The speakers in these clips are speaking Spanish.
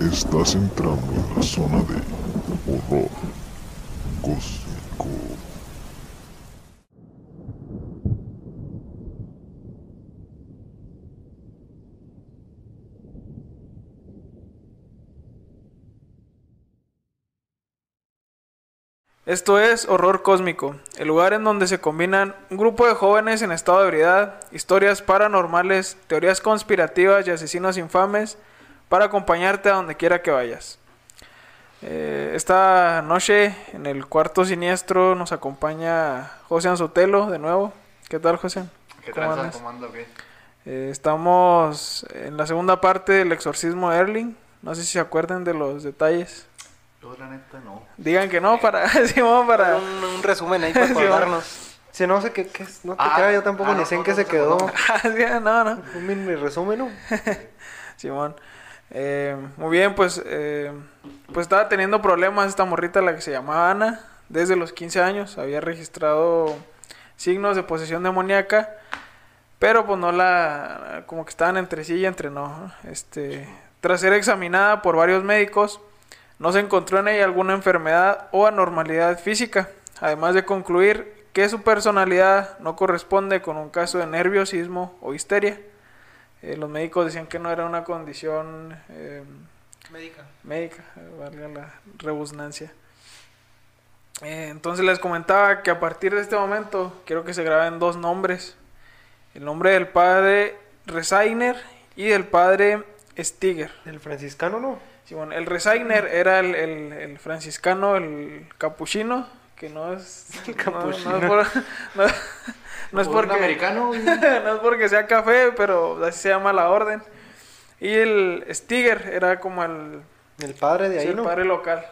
Estás entrando en la zona de horror cósmico. Esto es Horror Cósmico, el lugar en donde se combinan un grupo de jóvenes en estado de ebriedad, historias paranormales, teorías conspirativas y asesinos infames para acompañarte a donde quiera que vayas. Eh, esta noche en el cuarto siniestro nos acompaña José Anzotelo de nuevo. ¿Qué tal, José? ¿Qué ¿Cómo. Eh, estamos en la segunda parte del exorcismo de Erling. No sé si se acuerdan de los detalles. Yo, la neta, no. Digan que no para Simón, para Un, un resumen ahí para acordarnos. Si no sé qué, qué es, no te Ah, creas, yo tampoco ah, ni no, sé en no, qué no se quedó. no, no. Un mini resumen, ¿no? Simón. Eh, muy bien, pues, eh, pues estaba teniendo problemas esta morrita, la que se llamaba Ana, desde los 15 años. Había registrado signos de posesión demoníaca, pero pues no la, como que estaban entre sí y entre no. Este, tras ser examinada por varios médicos, no se encontró en ella alguna enfermedad o anormalidad física, además de concluir que su personalidad no corresponde con un caso de nerviosismo o histeria. Eh, los médicos decían que no era una condición eh, Médica. médica, eh, valga la rebusnancia. Eh, entonces les comentaba que a partir de este momento quiero que se graben dos nombres. El nombre del padre Resigner y del padre Stiger. El franciscano, ¿no? Simón, el Resigner era el, el- el franciscano, el capuchino, que no es... El no- no es capuchino. por- no- no es porque... americano, no es porque sea café, pero así se llama la orden. Y el Stiger era como el, El padre de sí, ahí, el ¿no? padre local.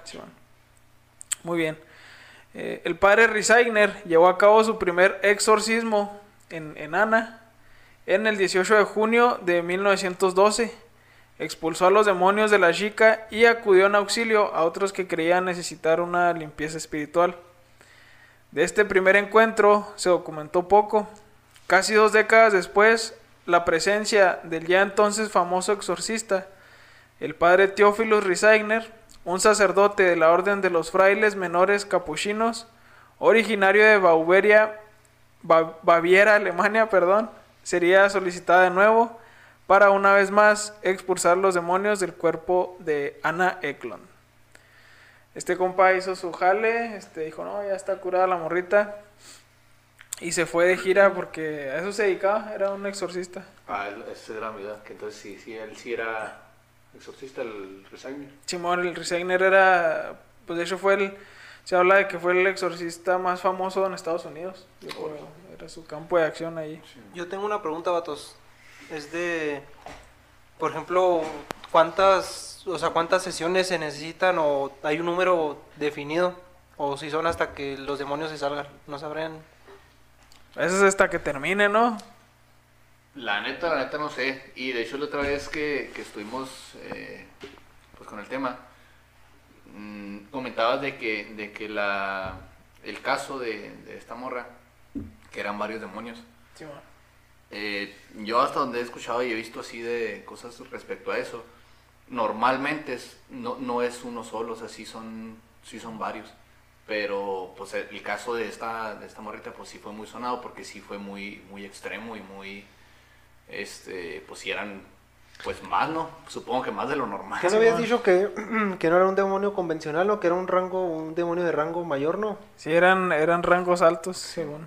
Muy bien. Eh, el padre Resigner llevó a cabo su primer exorcismo en, en Ana en el 18 de junio de 1912. Expulsó a los demonios de la chica y acudió en auxilio a otros que creían necesitar una limpieza espiritual. De este primer encuentro se documentó poco. Casi dos décadas después, la presencia del ya entonces famoso exorcista, el padre Teófilos Resigner, un sacerdote de la orden de los frailes menores capuchinos, originario de Bauberia, Ba- Baviera, Alemania, perdón, sería solicitada de nuevo para una vez más expulsar los demonios del cuerpo de Ana Eklund. Este compa hizo su jale, este dijo, no, ya está curada la morrita. Y se fue de gira porque a eso se dedicaba, era un exorcista. Ah, esa era mi edad. Que entonces sí, sí, él sí era exorcista, el Resigner. Simón, el Resigner era, pues de hecho fue el, se habla de que fue el exorcista más famoso en Estados Unidos. Creo, era su campo de acción ahí. Yo tengo una pregunta, vatos. Es de, por ejemplo, ¿cuántas, o sea, cuántas sesiones se necesitan o hay un número definido? O si son hasta que los demonios se salgan. No sabrán. Eso es hasta que termine, ¿no? La neta, la neta no sé. Y de hecho la otra vez que, que estuvimos eh, pues con el tema, mm, comentabas de que, de que la, el caso de, de esta morra, que eran varios demonios. Simón. Eh, yo hasta donde he escuchado y he visto así de cosas respecto a eso, normalmente es, no, no es uno solo, o sea, sí son, sí son varios. Pero pues el, caso de esta, de esta morrita pues sí fue muy sonado porque sí fue muy, muy extremo y muy, este, pues sí eran, pues más, ¿no? Supongo que más de lo normal. ¿Qué no habías dicho que, que no era un demonio convencional o que era un rango, un demonio de rango mayor, no? Sí, eran, eran rangos altos, según.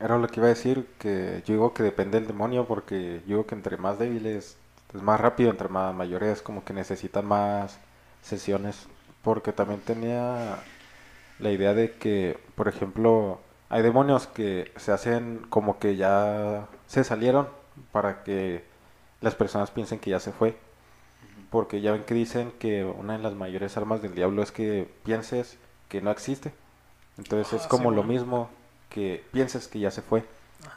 Era lo que iba a decir, que yo digo que depende del demonio, porque yo digo que entre más débiles es más rápido, entre más mayores como que necesitan más sesiones, porque también tenía la idea de que, por ejemplo, hay demonios que se hacen como que ya se salieron para que las personas piensen que ya se fue, porque ya ven que dicen que una de las mayores armas del diablo es que pienses que no existe, entonces es Ah, como lo mismo que pienses que ya se fue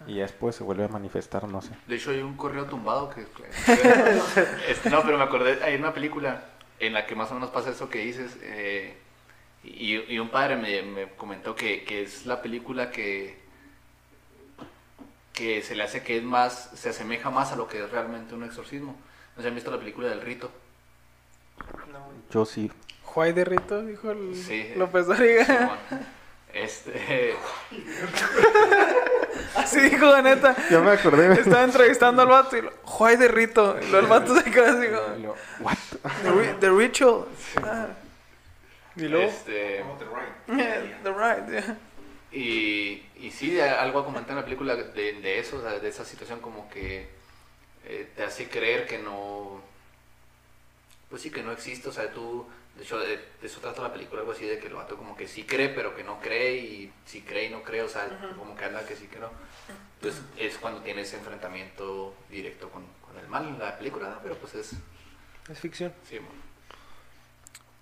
y después se vuelve a manifestar, no sé. De hecho, hay un correo tumbado que... Este, no, pero me acordé, hay una película en la que más o menos pasa eso que dices. eh, y, y un padre me, me comentó que, que es la película que, que se le hace que es más, se asemeja más a lo que es realmente un exorcismo. No sé, han visto la película del rito. Yo sí. Juay de Rito, dijo el Sí. López Dóriga. Simón. Este. Así dijo la neta. Ya me acordé. Estaba entrevistando al vato y lo, Juay de Rito. Y luego el vato se quedó así como, What? The, ri- the Ritual. Ah. Y luego, Este. The Right, yeah. Y, y sí, de- algo a comentar en la película de, de eso, o sea, de esa situación como que eh, te hace creer que no, pues sí, que no existe, o sea, tú, de hecho, de, de eso trata la película, algo así, de que el vato como que sí cree, pero que no cree, y sí cree y no cree, o sea, como que anda que sí que no. Entonces es cuando tiene ese enfrentamiento directo con, con el mal en la película, ¿no? pero pues es, Es ficción. sí, bueno.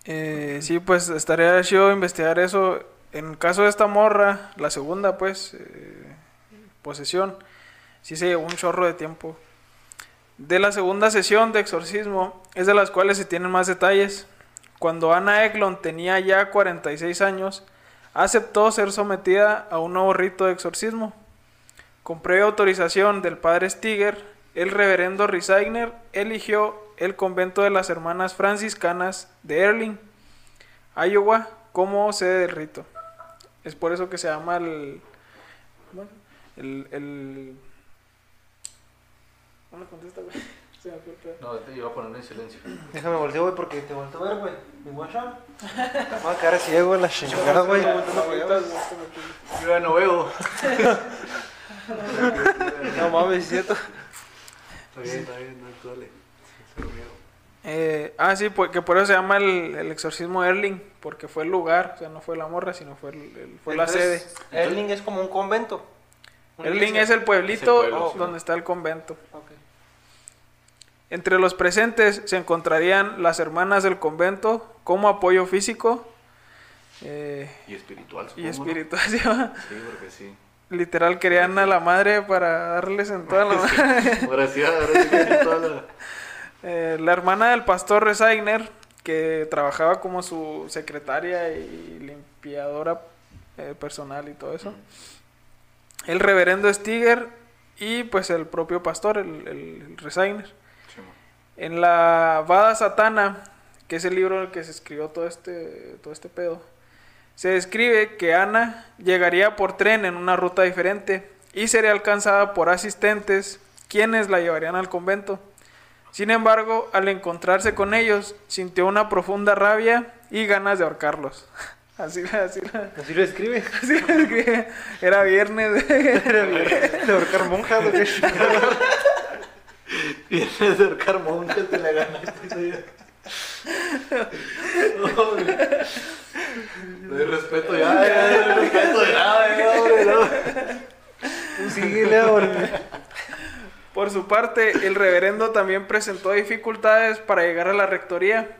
Eh, sí, pues estaría chido investigar eso. En caso de esta morra, la segunda, pues, eh, posesión, sí se llevó un chorro de tiempo. De la segunda sesión de exorcismo, es de las cuales se tienen más detalles. Cuando Ana Eglon tenía ya 46 años, aceptó ser sometida a un nuevo rito de exorcismo. Con previa autorización del padre Stiger, el reverendo Risaigner eligió el convento de las hermanas franciscanas de Erling, Iowa, como sede del rito. Es por eso que se llama el. el. el ¿Cómo contesta? Se me fue el pedo. No, te iba a poner en silencio. Déjame voltear, güey, porque te volteo a ver, güey. Mi. Me voy a quedar ciego en la chingada, güey. Yo ya no veo. No mames, es cierto. Está bien, está bien, no miedo. Eh, ah, sí, pues, que por eso se llama el, el exorcismo de Erling, porque fue el lugar, o sea, no fue la morra, sino fue, el- el- fue la sede. Erling es como un convento. Erling iglesia. es el pueblito Es el pueblo, sí. donde está el convento. Ok. Entre los presentes se encontrarían las hermanas del convento como apoyo físico eh, Y espiritual, supongo. y ¿no? espiritual. ¿sí? Sí, porque sí. Literal querían a la madre para darles en toda la madre. Toda la... Eh, la hermana del pastor Resigner, que trabajaba como su secretaria y limpiadora eh, personal y todo eso. El reverendo Stiger y pues el propio pastor, el, el, el Resigner. En la Vada Satana, que es el libro en el que se escribió todo este, todo este pedo, se describe que Ana llegaría por tren en una ruta diferente y sería alcanzada por asistentes quienes la llevarían al convento. Sin embargo, al encontrarse con ellos, sintió una profunda rabia y ganas de ahorcarlos. Así, así, Así lo escribe. así lo describe. Era viernes. De ahorcar monjas. Vienes de ahorcar monjas, te la ganaste. No, hay respeto ya, ya, no hay respeto de nada, ya, hombre, no. Síguele ahora. Por su parte, el reverendo también presentó dificultades para llegar a la rectoría.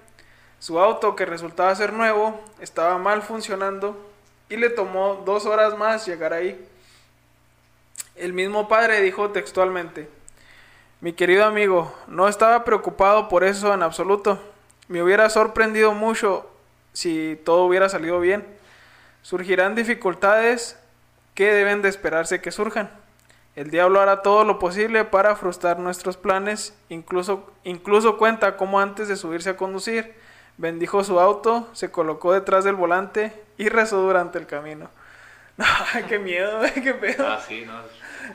Su auto, que resultaba ser nuevo, estaba mal funcionando y le tomó dos horas más llegar ahí. El mismo padre dijo textualmente, mi querido amigo, no estaba preocupado por eso en absoluto. Me hubiera sorprendido mucho si todo hubiera salido bien. Surgirán dificultades que deben de esperarse que surjan. El diablo hará todo lo posible para frustrar nuestros planes, incluso, incluso cuenta cómo antes de subirse a conducir, bendijo su auto, se colocó detrás del volante y rezó durante el camino. No, qué miedo, qué pedo. Ah, sí, no.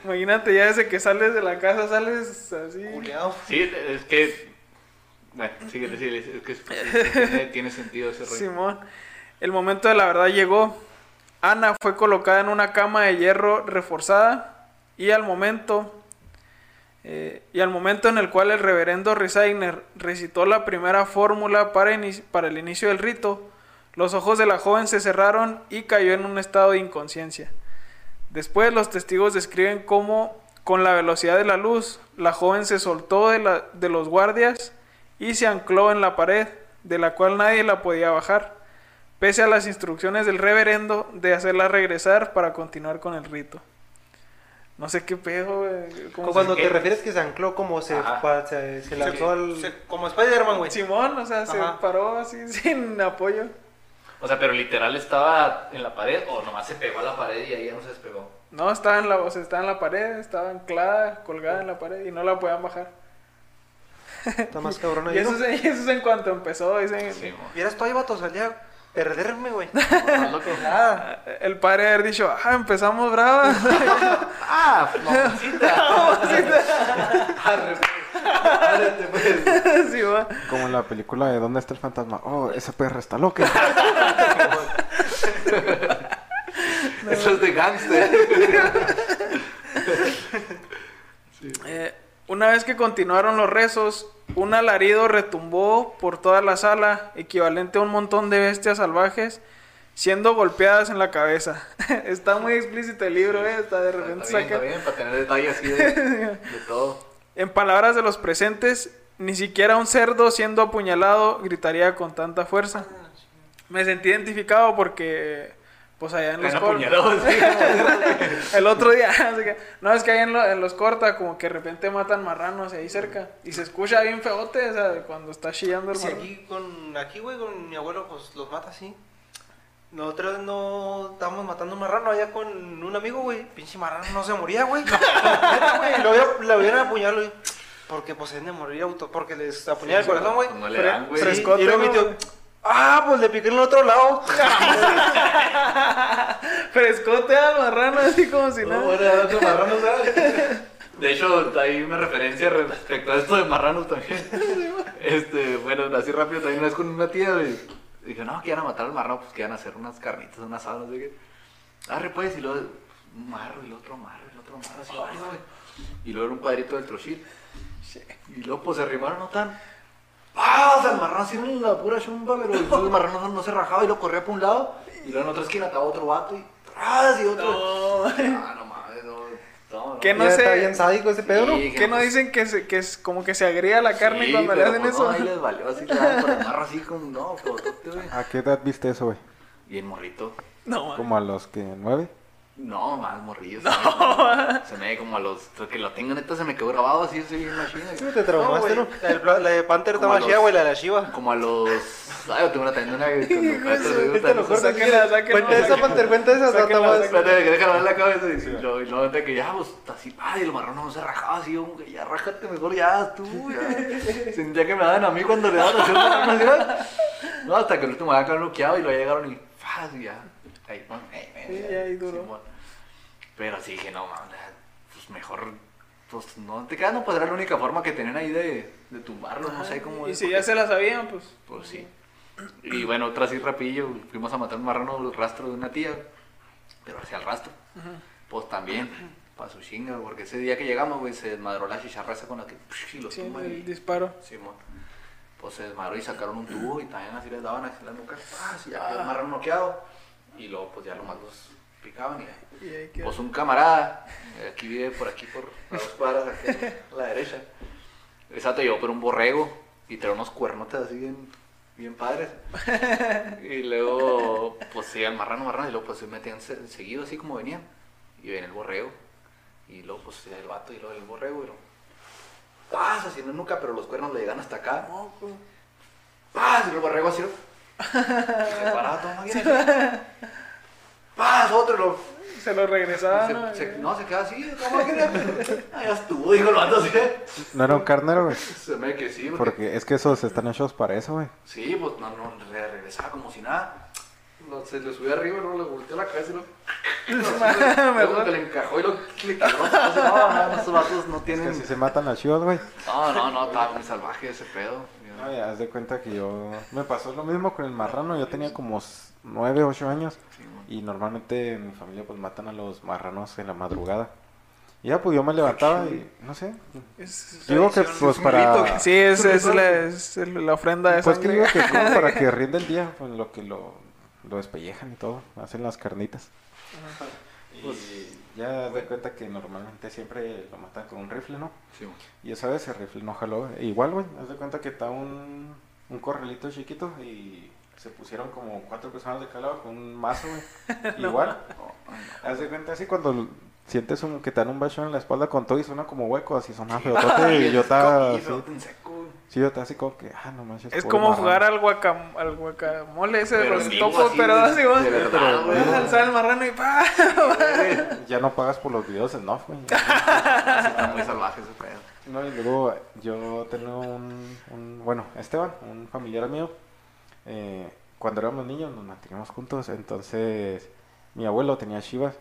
Imagínate ya desde que sales de la casa, sales así. Culeado. Sí, es que. Bueno, síguele, es que sí, tiene, tiene sentido ese rollo. Simón. El momento de la verdad llegó. Ana fue colocada en una cama de hierro reforzada y al momento eh, y al momento en el cual el reverendo Resigner recitó la primera fórmula para, para el inicio del rito, los ojos de la joven se cerraron y cayó en un estado de inconsciencia. Después los testigos describen cómo con la velocidad de la luz la joven se soltó de, la- de los guardias y se ancló en la pared, de la cual nadie la podía bajar, pese a las instrucciones del reverendo de hacerla regresar para continuar con el rito. No sé qué pedo, güey, Como cuando te refieres que se ancló como se, Ajá. pa- se, se lanzó al... se- como Spider-Man, güey. Simón, o sea, se paró así sin apoyo. O sea, pero literal estaba en la pared o nomás se pegó a la pared y ahí ya no se despegó. No, estaba en la, o sea, estaba en la pared, estaba anclada, colgada en la pared y no la podían bajar. Está más cabrón ahí. Y eso, ¿no? es, y eso es en cuanto empezó, dicen. Sí, mo. Vieras, todavía vato, salía a perderme, güey. Estás loco. Nada. El padre haber dicho, ah, empezamos bravas. Ah, mamacita. Párate, pues. sí, va. Como en la película de ¿Dónde está el fantasma? Oh, esa perra está loca. Eso es de gangster. Eh, una vez que continuaron los rezos, un alarido retumbó por toda la sala, equivalente a un montón de bestias salvajes, siendo golpeadas en la cabeza. Está muy explícito el libro, eh. Está de repente Está bien, saca- está bien, para tener detalles así de, de todo. En palabras de los presentes, ni siquiera un cerdo siendo apuñalado gritaría con tanta fuerza. Me sentí identificado porque, pues allá en los Están cor- apuñalados, sí. el otro día, así que- no es que ahí en, lo- en los corta, como que de repente matan marranos ahí cerca y se escucha bien feote, o sea, cuando está chillando el Si marrano. aquí, con, aquí, güey, con mi abuelo, pues los mata así. Nosotros no estábamos matando un marrano allá con un amigo, güey. Pinche marrano no se moría, güey. Lo Lo hubieran apuñalado, güey. Porque pues es de morir auto. Porque les apuñala el corazón, güey. No le dan, güey. Sí, Frescote, y luego mi tío, ah, pues le piqué en el otro lado. Frescote al marrano, así como si No, bueno, era otro marrano, ¿sabes? De hecho, hay una referencia respecto a esto de marranos también. Este, bueno, así rápido también una vez con una tía, güey. Dije, no, que iban a matar al marrano, pues que iban a hacer unas carnitas, unas asado, no sé qué. Arre, pues, y luego un marro, y el otro marro, y el otro marro, así güey. Y luego era un cuadrito del trochil. Y luego, pues, se arrimaron, no tan. ¡Ah! O sea, el marrano así en la pura chumba, pero después el marrano no, no se rajaba y lo corría para un lado. Y luego en otra esquina estaba otro vato y. ¡Tras! Y otro. No. Ah, no no. no, no. ¿Qué no Ya sé. Está bien sádico ese pedo, ¿no? Sí, ¿Qué no dicen que, se, que es como que se agrega la carne sí, cuando le hacen pues, eso? No, ahí les valió así, marro así como, no. ¿A qué edad viste eso, güey? Y el morrito. No. Como a los que nueve. No, más morrillo. No. Se me ve como a los. Que lo tengo neta, se me quedó grabado así, así bien machina. Sí, te traumaste, No, ¿no? La, la de Panther está chida, güey, la de la Shiva. Como a los. Ay, yo tengo una también una. Sáquenla, sáquenla, Cuenta esa. Panther, cuenta esa. Está más-. Espérate, que déjalo en la cabeza y, y lo- y luego que ya, pues, así, ay, el marrón no se rajaba así, como que ya, rájate mejor ya, tú, ya. Sentía que me daban a mí cuando le daban un marrón así, ¿no? Hasta que el último ya quedó noqueado y lo llegaron y, ¡faz! ya. Ahí, no, Sí, ya ahí duró. Simón. Pero sí dije, no, mames, pues mejor, pues, no te quedas, no, pues era la única forma que tenían ahí de, de tumbarlo, no sé cómo. Y si ya se la sabían, pues. pues sí. Y bueno, otra así rapillo, fuimos a matar un marrano al rastro de una tía, pero hacia el rastro. Pues también, para su chinga, porque ese día que llegamos, güey, se desmadró la chicharra esa con la que y los Sí, tumba y- el disparo. Simón. Pues se desmadró y sacaron un tubo y también así les daban así las nucas, ¡paz! y ya quedó el marrano noqueado. Y luego pues ya lo más los picaban y Y ahí quedó. pues un camarada, eh, aquí vive por aquí, por dos cuadras, aquí a la derecha. Exacto, llevó por un borrego y trae unos cuernotes así bien, bien padres. Y luego, pues se iban marrano, marrano, y luego pues se metían se- seguido así como venían. Y ven el borrego. Y luego pues el vato y luego el borrego y luego. Pasa así en la nuca, pero los cuernos le llegan hasta acá. Moco. ¡Paz! Y el borrego así. ¿No? Máquina. ¡Paz! Otro. Se lo regresaban. se- ¿no? se- no, se queda así, máquina. Ah, ya estuvo, dijo el vato así. No era un carnero, güey. Se me que sí, porque. Porque es que esos están hechos para eso, güey. Sí, pues no, no, re- regresaba como si nada. Lo- se le subió arriba y luego le volteó la cabeza y lo. Luego que le encajó y lo le quebró. No, no, esos vatos no Es tienen. que si se matan a chivas, güey. No, no, no, estaba muy salvaje ese pedo. No, ya haz de cuenta que yo... Me pasó lo mismo con el marrano. Yo tenía como 9, 8 años. Y normalmente en mi familia pues matan a los marranos en la madrugada. Y ya pues yo me levantaba y no sé. Es- Digo que pues para... Sí, es, es, la, es la ofrenda de Pues que digo que como para que rinde el día, pues lo que lo, lo despellejan y todo, hacen las carnitas. Y ya de cuenta que normalmente siempre lo matan con un rifle, ¿no? Sí. Y esa vez el rifle no jaló. E igual, güey, haz de cuenta que está un, un corralito chiquito y se pusieron como cuatro personas de calado con un mazo, güey. Igual. Haz de cuenta así cuando sientes un, que te dan un bachón en la espalda con todo y suena como hueco, así suena feotote y yo estaba así. Sí, yo así como que, ah, no manches. Es como marrano. jugar al, guacam, al guacamole ese de Pero los topos, así, pero así, güey. Vas a alzar el marrano y pa. Ya no pagas por los videos en off, güey. Está muy salvaje ese pedo. No, y luego yo tengo un, un- bueno, Esteban, un familiar mío, eh, cuando éramos niños nos manteníamos juntos, entonces mi abuelo tenía chivas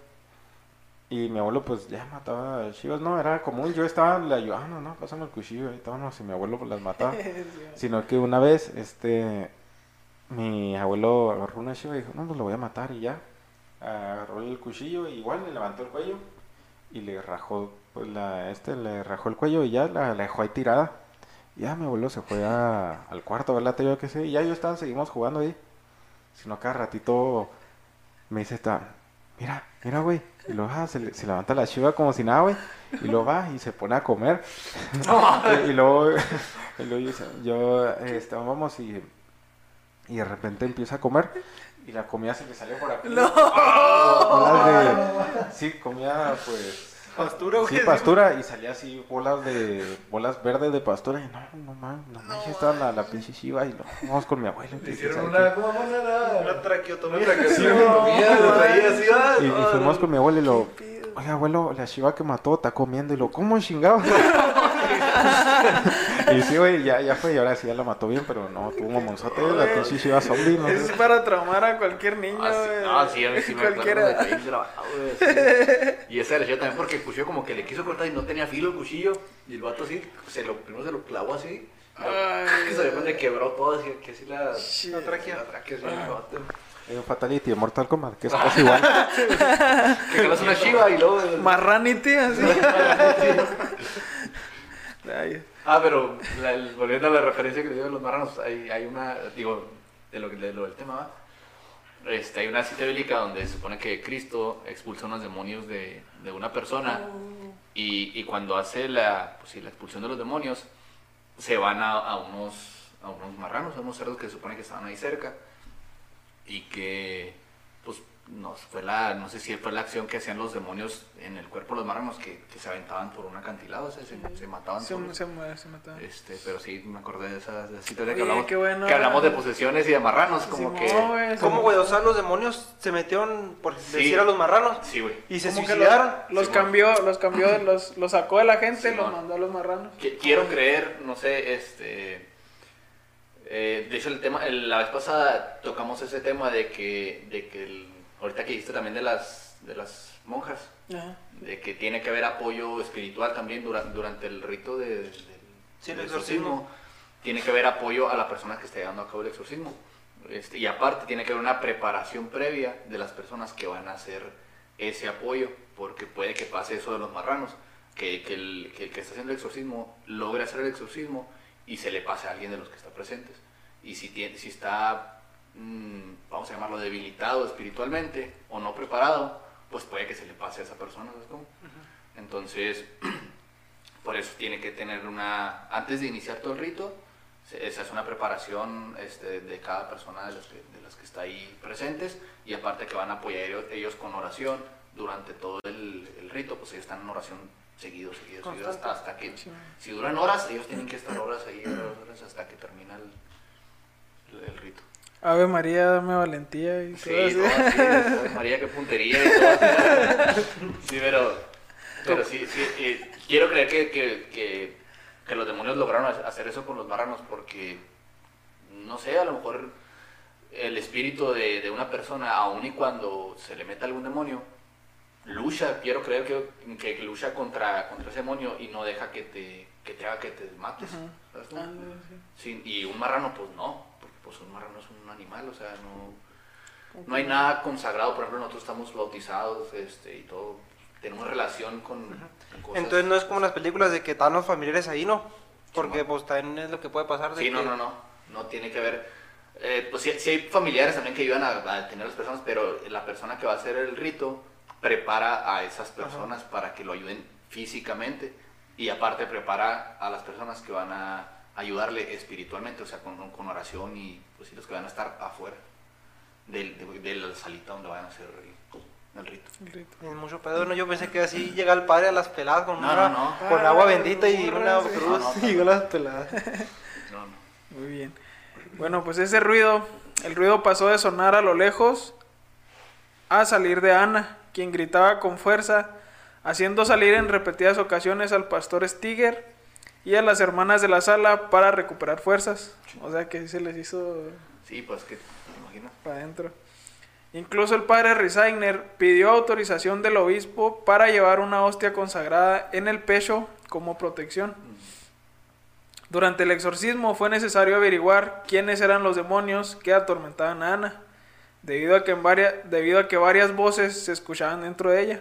y mi abuelo pues ya mataba chivas, no, era común, yo estaba, le ayudaba, no, no, pásame el cuchillo, y vámonos, y mi abuelo pues, las mataba, sino que una vez, este, mi abuelo agarró una chiva y dijo, no, pues lo voy a matar y ya, agarró el cuchillo, y igual le levantó el cuello y le rajó, pues la, este, le rajó el cuello y ya la, la dejó ahí tirada. Y ya mi abuelo se fue a- al cuarto a ver la tele, yo qué sé, y ya yo estaba, seguimos jugando ahí. Sino cada ratito me dice esta, mira, mira, güey. Y luego ah, se, le- se levanta la chiva como si nada, güey. Y luego va y se pone a comer. y, luego, y luego yo, vamos y, y de repente empieza a comer. Y la comida se le salió por aquí. No. De- sí, comía pues Pastura, Sí, güey. pastura y salía así bolas de bolas verdes de pastura y no, no mames, no manches, estaba la, la pinche chiva y lo vamos con mi abuelo. Le hicieron una, ¿cómo van a Una traqueotomía. Una. Y, no, fuimos no. con mi abuelo y lo, oye abuelo, la chiva que mató está comiendo y lo, ¿cómo chingado? y sí, güey, ya, ya fue y ahora sí ya la mató bien, pero no, tuvo un mamonzote, la pinche chiva zombie, ¿no? Es para traumar a cualquier niño. Ah, sí, güey. no, sí, a mí sí me acuerdo Cualquiera. de ahí grabado, güey, así. Y ese era yo también porque el cuchillo como que le quiso cortar y no tenía filo el cuchillo. Y el vato así, se lo, primero se lo clavó así. Ay. Que se le quebró todo, así que así la, Shit. la tráquea. La tráquea, sí, el vato. Hay un Fatality de Mortal Kombat, que es casi igual. Que jalas una chiva y luego... Marranity, así. Ay, Ah, pero la- el- volviendo a la referencia que le dio de los marranos, hay, hay una, digo, de lo, que- de lo del tema, ¿va? Este, hay una cita bíblica donde se supone que Cristo expulsa unos demonios de, de una persona y, y cuando hace la, pues sí, la expulsión de los demonios, se van a, a unos, a unos marranos, a unos cerdos que se supone que estaban ahí cerca y que, pues, no, fue la, no sé si fue la acción que hacían los demonios en el cuerpo de los marranos que, que se aventaban por un acantilado, o sea, se, se mataban se, solos. se, muere, se mata. Este, pero sí, me acordé de esa, de esa situación que hablamos, bueno. que hablamos de posesiones y de marranos, como que... ¿Cómo, como- güey? O sea, los demonios se metieron, por Sí. decir a los marranos, Sí, güey. y se suicidaron. los, cambió, los cambió, de los, los sacó de la gente, los mandó a los marranos. Qui- Quiero creer, no sé, este... eh, de hecho, el tema, el- la vez pasada tocamos ese tema de que, de que el- ahorita que dijiste también de las, de las monjas, Ajá. de que tiene que haber apoyo espiritual también dura- durante el rito de, del- Sí, el exorcismo. Tiene que haber apoyo a la persona que esté llevando a cabo el exorcismo. Este, y aparte tiene que haber una preparación previa de las personas que van a hacer ese apoyo, porque puede que pase eso de los marranos, que, que el, que el que está haciendo el exorcismo logre hacer el exorcismo y se le pase a alguien de los que está presentes. Y si, tiene, si está, mm, vamos a llamarlo, debilitado espiritualmente o no preparado, pues puede que se le pase a esa persona. ¿sabes cómo? Entonces, por eso tiene que tener una, antes de iniciar todo el rito, se hace una preparación este, de cada persona de las, que, de las que está ahí presentes y aparte que van a apoyar ellos, ellos con oración durante todo el, el rito, pues ellos están en oración seguido, seguido, seguido, hasta, hasta que, Sí. si duran horas, ellos tienen que estar horas ahí, horas, horas, hasta que termina el rito. Ave María, dame valentía y Sí, todo así. Ave María, qué puntería y todo así. Sí, pero, pero sí, sí, eh, quiero creer que, que, que, que los demonios lograron ha- hacer eso con los marranos porque, no sé, a lo mejor el espíritu de, de una persona, aun y cuando se le meta algún demonio, lucha, quiero creer que, que lucha contra, contra ese demonio y no deja que te, que te haga que te mates. Ándale, sí. Sí, y un marrano, pues no, pues un marrano es un animal, o sea, no, no hay nada consagrado, por ejemplo, nosotros estamos bautizados este, y todo, tenemos relación con, con cosas. Entonces no es como en las películas de que están los familiares ahí, ¿no? Porque Simón. pues también es lo que puede pasar de Sí, que... no, no, no, no tiene que ver, eh, pues sí, sí hay familiares también que ayudan a, a tener a las personas, pero la persona que va a hacer el rito prepara a esas personas para que lo ayuden físicamente y aparte prepara a las personas que van a ayudarle espiritualmente, o sea, con, con oración y pues sí, los que van a estar afuera del- de, de la salita donde van a hacer el, el rito. El rito. Es mucho pedo, ¿no? Yo pensé que así llega el padre a las peladas con, No, una- no, no. con Ah, agua bendita y una cruz No, no, y a las peladas. No, no. Muy bien. Bueno, pues ese ruido, el ruido pasó de sonar a lo lejos a salir de Ana, quien gritaba con fuerza, haciendo salir en repetidas ocasiones al pastor Stiger, y a las hermanas de la sala para recuperar fuerzas. O sea que sí se les hizo Sí, pues que, me imagino. para adentro. Incluso el padre Risaigner pidió autorización del obispo para llevar una hostia consagrada en el pecho como protección. Durante el exorcismo fue necesario averiguar quiénes eran los demonios que atormentaban a Ana, debido a que, en varia- debido a que varias voces se escuchaban dentro de ella.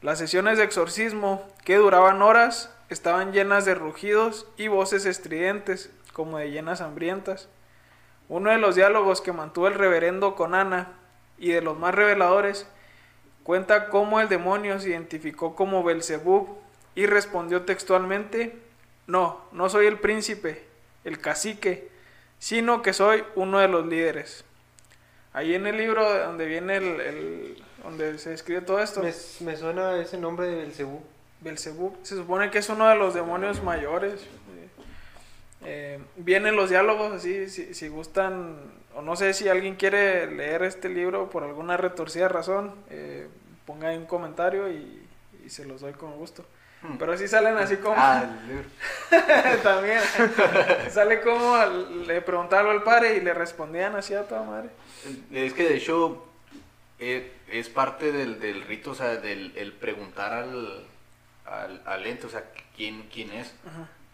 Las sesiones de exorcismo, que duraban horas, estaban llenas de rugidos y voces estridentes, como de llenas hambrientas. Uno de los diálogos que mantuvo el reverendo con Ana, y de los más reveladores, cuenta cómo el demonio se identificó como Belzebub y respondió textualmente: No, no soy el príncipe, el cacique, sino que soy uno de los líderes. Ahí en el libro donde viene el, donde se escribe todo esto, Me, me suena ese nombre de Belcebú. Se supone que es uno de los demonios mayores. Eh, vienen los diálogos así, si, si gustan, o no sé si alguien quiere leer este libro por alguna retorcida razón, eh, ponga ahí un comentario y, y se los doy con gusto. Hmm. Pero sí salen así como... Ah, el libro. También. Sale como al- le preguntaron al padre y le respondían así a toda madre. Es que de hecho eh, es parte del, del rito, o sea, del el preguntar al, al, al ente, o sea, quién, quién es,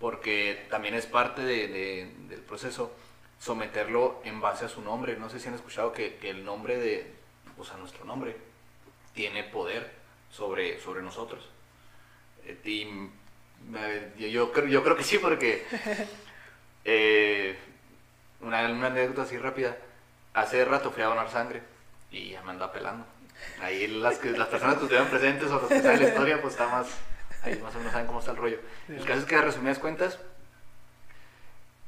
porque también es parte de- de- del proceso someterlo en base a su nombre. No sé si han escuchado que, que el nombre de, o sea, nuestro nombre tiene poder sobre, sobre nosotros. Eh, y eh, yo, yo creo, yo creo que sí, porque eh, una, una anécdota así rápida. Hace rato fui a donar sangre y ya me andaba pelando. Ahí las, que, las personas que estuvieron presentes o los que saben la historia, pues está más, ahí más o menos saben cómo está el rollo. El caso es que a resumidas cuentas,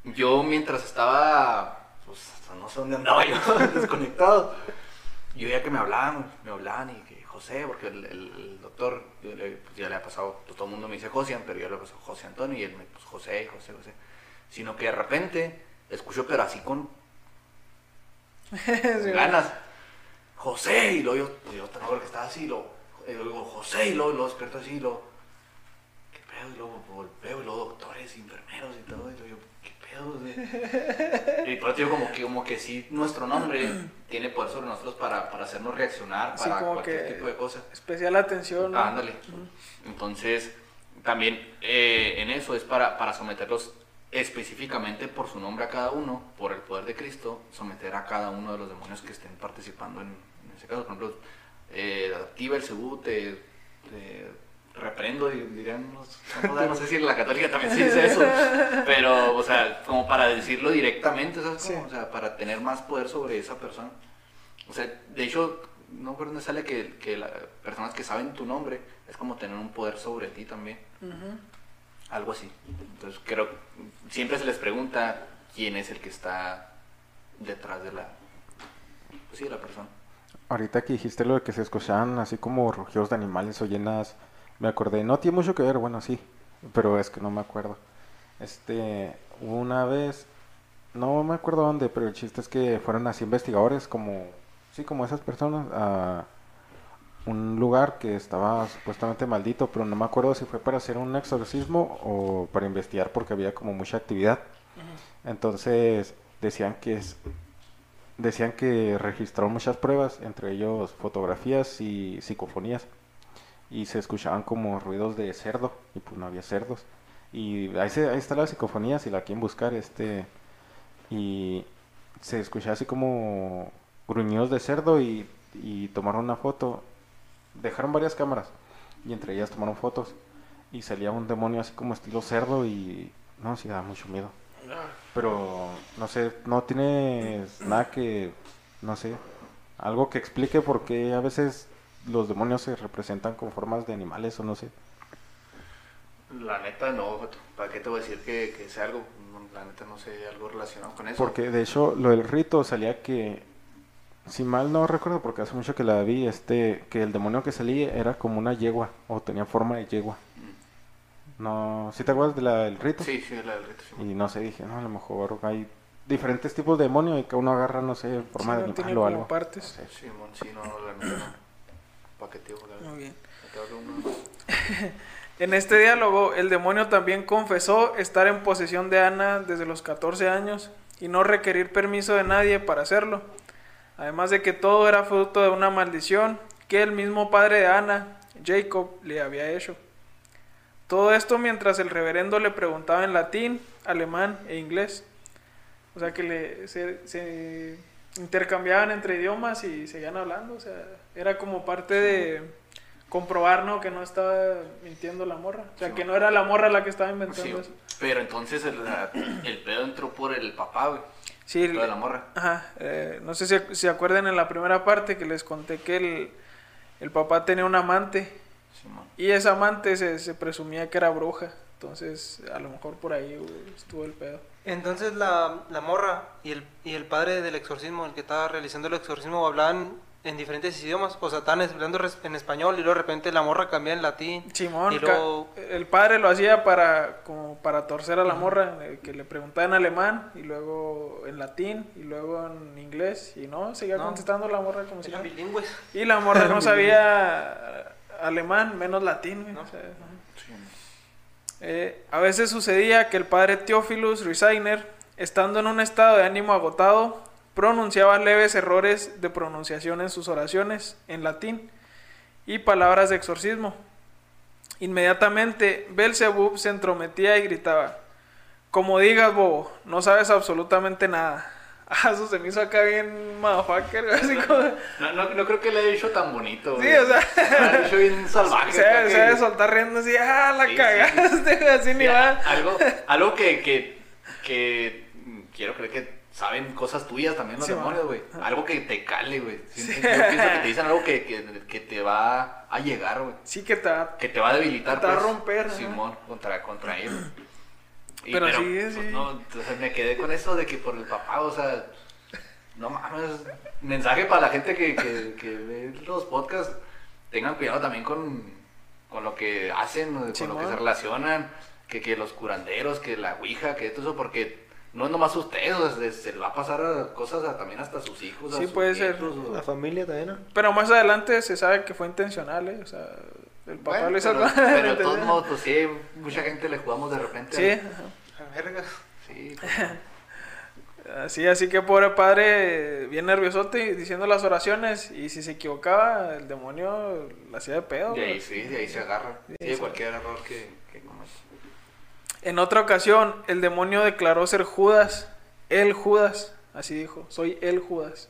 yo mientras estaba, pues no sé dónde andaba yo, desconectado, yo veía que me hablaban, me hablaban y que José, porque el, doctor yo le- pues, ya le ha pasado, todo el mundo me dice José, pero yo le pasó José Antonio y él me pues José, José, José. Sino que de repente escucho, pero así con Sí, ganas. José, y luego yo, yo te acuerdo que estaba así, y luego digo, José, y luego, luego despierto así, y luego, Y luego volveo, y luego doctores, enfermeros y todo, y yo, ¿qué pedo? güey?" Y por eso digo, como que, como que sí, nuestro nombre tiene poder sobre nosotros para, para hacernos reaccionar, Sí, para como cualquier tipo de cosas. Especial atención. ¿no? Ah, ándale. Entonces, también eh, en eso es para, para someterlos específicamente por su nombre a cada uno, por el poder de Cristo, someter a cada uno de los demonios que estén participando en, en ese caso. Por ejemplo, eh, activa el Cebú, te, te reprendo, y dirían, los- no, no sé si la católica también se dice eso, pero, o sea, como para decirlo directamente, ¿sabes? Sí. O sea, para tener más poder sobre esa persona. O sea, de hecho, no recuerdo dónde sale que, que las personas que saben tu nombre es como tener un poder sobre ti también. Algo así. Entonces, creo siempre se les pregunta quién es el que está detrás de la. Pues sí, de la persona. Ahorita que dijiste lo de que se escuchaban así como rugidos de animales o llenas, me acordé, no tiene mucho que ver, bueno, sí, pero es que no me acuerdo. Este, una vez, no me acuerdo dónde, pero el chiste es que fueron así investigadores como, sí, como esas personas, a un lugar que estaba supuestamente maldito, pero no me acuerdo si fue para hacer un exorcismo o para investigar porque había como mucha actividad. Entonces decían que es, decían que registraron muchas pruebas, entre ellos fotografías y psicofonías. Y se escuchaban como ruidos de cerdo, y pues no había cerdos. Y ahí, se, ahí está la psicofonía, si la quieren buscar, este... Y se escuchaba así como gruñidos de cerdo y, y tomaron una foto. Dejaron varias cámaras y entre ellas tomaron fotos. Y salía un demonio así como estilo cerdo y... No, sí, da mucho miedo. Pero no sé, no tienes nada que, no sé, algo que explique por qué a veces los demonios se representan con formas de animales o no sé. La neta, no. ¿Para qué te voy a decir que, que sea algo? No, La neta, no sé, algo relacionado con eso. Porque de hecho lo del rito salía que, si mal no recuerdo porque hace mucho que la vi, este, que el demonio que salía era como una yegua o tenía forma de yegua. No, ¿sí te acuerdas de la del rito? Sí, sí, la del rito. sí. Y no sé, dije, no, a lo mejor hay diferentes tipos de demonio y que uno agarra, no sé, forma Sí, de no animal o algo. partes. No sé. Simón, sí, no, la neta, no. Paqueteo, Muy bien. En este diálogo, el demonio también confesó estar en posesión de Ana desde los 14 años y no requerir permiso de nadie para hacerlo. Además de que todo era fruto de una maldición que el mismo padre de Ana, Jacob, le había hecho. Todo esto mientras el reverendo le preguntaba en latín, alemán e inglés. O sea que le, se, se intercambiaban entre idiomas y seguían hablando. O sea, era como parte de comprobar, ¿no? Que no estaba mintiendo la morra. O sea, Sí, que no era la morra la que estaba inventando Sí, eso. pero entonces el, pedo entró por el papá, güey. Sí, de la morra. Ajá, eh, no sé si si se acuerdan en la primera parte que les conté que el, el papá tenía un amante y esa amante se, se presumía que era bruja. Entonces, a lo mejor por ahí güey, estuvo el pedo. Entonces la, la morra y el, y el padre del exorcismo, el que estaba realizando el exorcismo, hablaban en diferentes idiomas. O sea, estaban hablando en español y luego de repente la morra cambia en latín. Simón, Y luego- el padre lo hacía para como para torcer a la morra, eh, que le preguntaba en alemán y luego en latín y luego en inglés y no, seguía No. contestando la morra como si Eran bilingües. Y la morra no sabía alemán, menos latín. No. o sea, no. Eh, a veces sucedía que el padre Theophilus Resigner, estando en un estado de ánimo agotado, pronunciaba leves errores de pronunciación en sus oraciones en latín y palabras de exorcismo. Inmediatamente, Belzebub se entrometía y gritaba: Como digas, bobo, no sabes absolutamente nada. Ah, eso se me hizo acá bien motherfucker, así como. No, no, no creo que le haya dicho tan bonito, Sí, güey. o sea. Le ha dicho bien salvaje. Se, acá se que- ha de soltar riendo así, ah, la Sí, sí. cagaste, güey, así ni Ya, va. algo, algo que, que, que quiero creer que saben cosas tuyas también los Sí, demonios, güey. Algo que te cale, güey. Yo pienso que te dicen algo que, que, que te va a llegar, güey. Sí que te va Que te va a debilitar, Te va a pues, romper. Simón, contra, contra ellos. Y, Pero sí, pues, sí. no, entonces me quedé con eso de que por el papá, o sea, no mames. Mensaje para la gente que, que, que ve los podcasts. Tengan cuidado también con, con lo que hacen, con lo que se relacionan. Que, que los curanderos, que la ouija, que todo eso, porque no es nomás ustedes, o sea, se, le va a pasar a cosas a- también hasta a sus hijos. a Sí, sus puede ser. o- La familia también, ¿no? Pero más adelante se sabe que fue intencional, ¿eh? O sea, el papá Bueno, lo hizo pero, de todos modos, pues sí, mucha gente le jugamos de repente. Sí, pues, así, así que pobre padre, bien nerviosote diciendo las oraciones. Y si se equivocaba, el demonio la hacía de pedo. de ahí sí, de ahí se agarra. Sí, de cualquier error que, que cometas. En otra ocasión, el demonio declaró ser Judas, el Judas, así dijo, soy el Judas,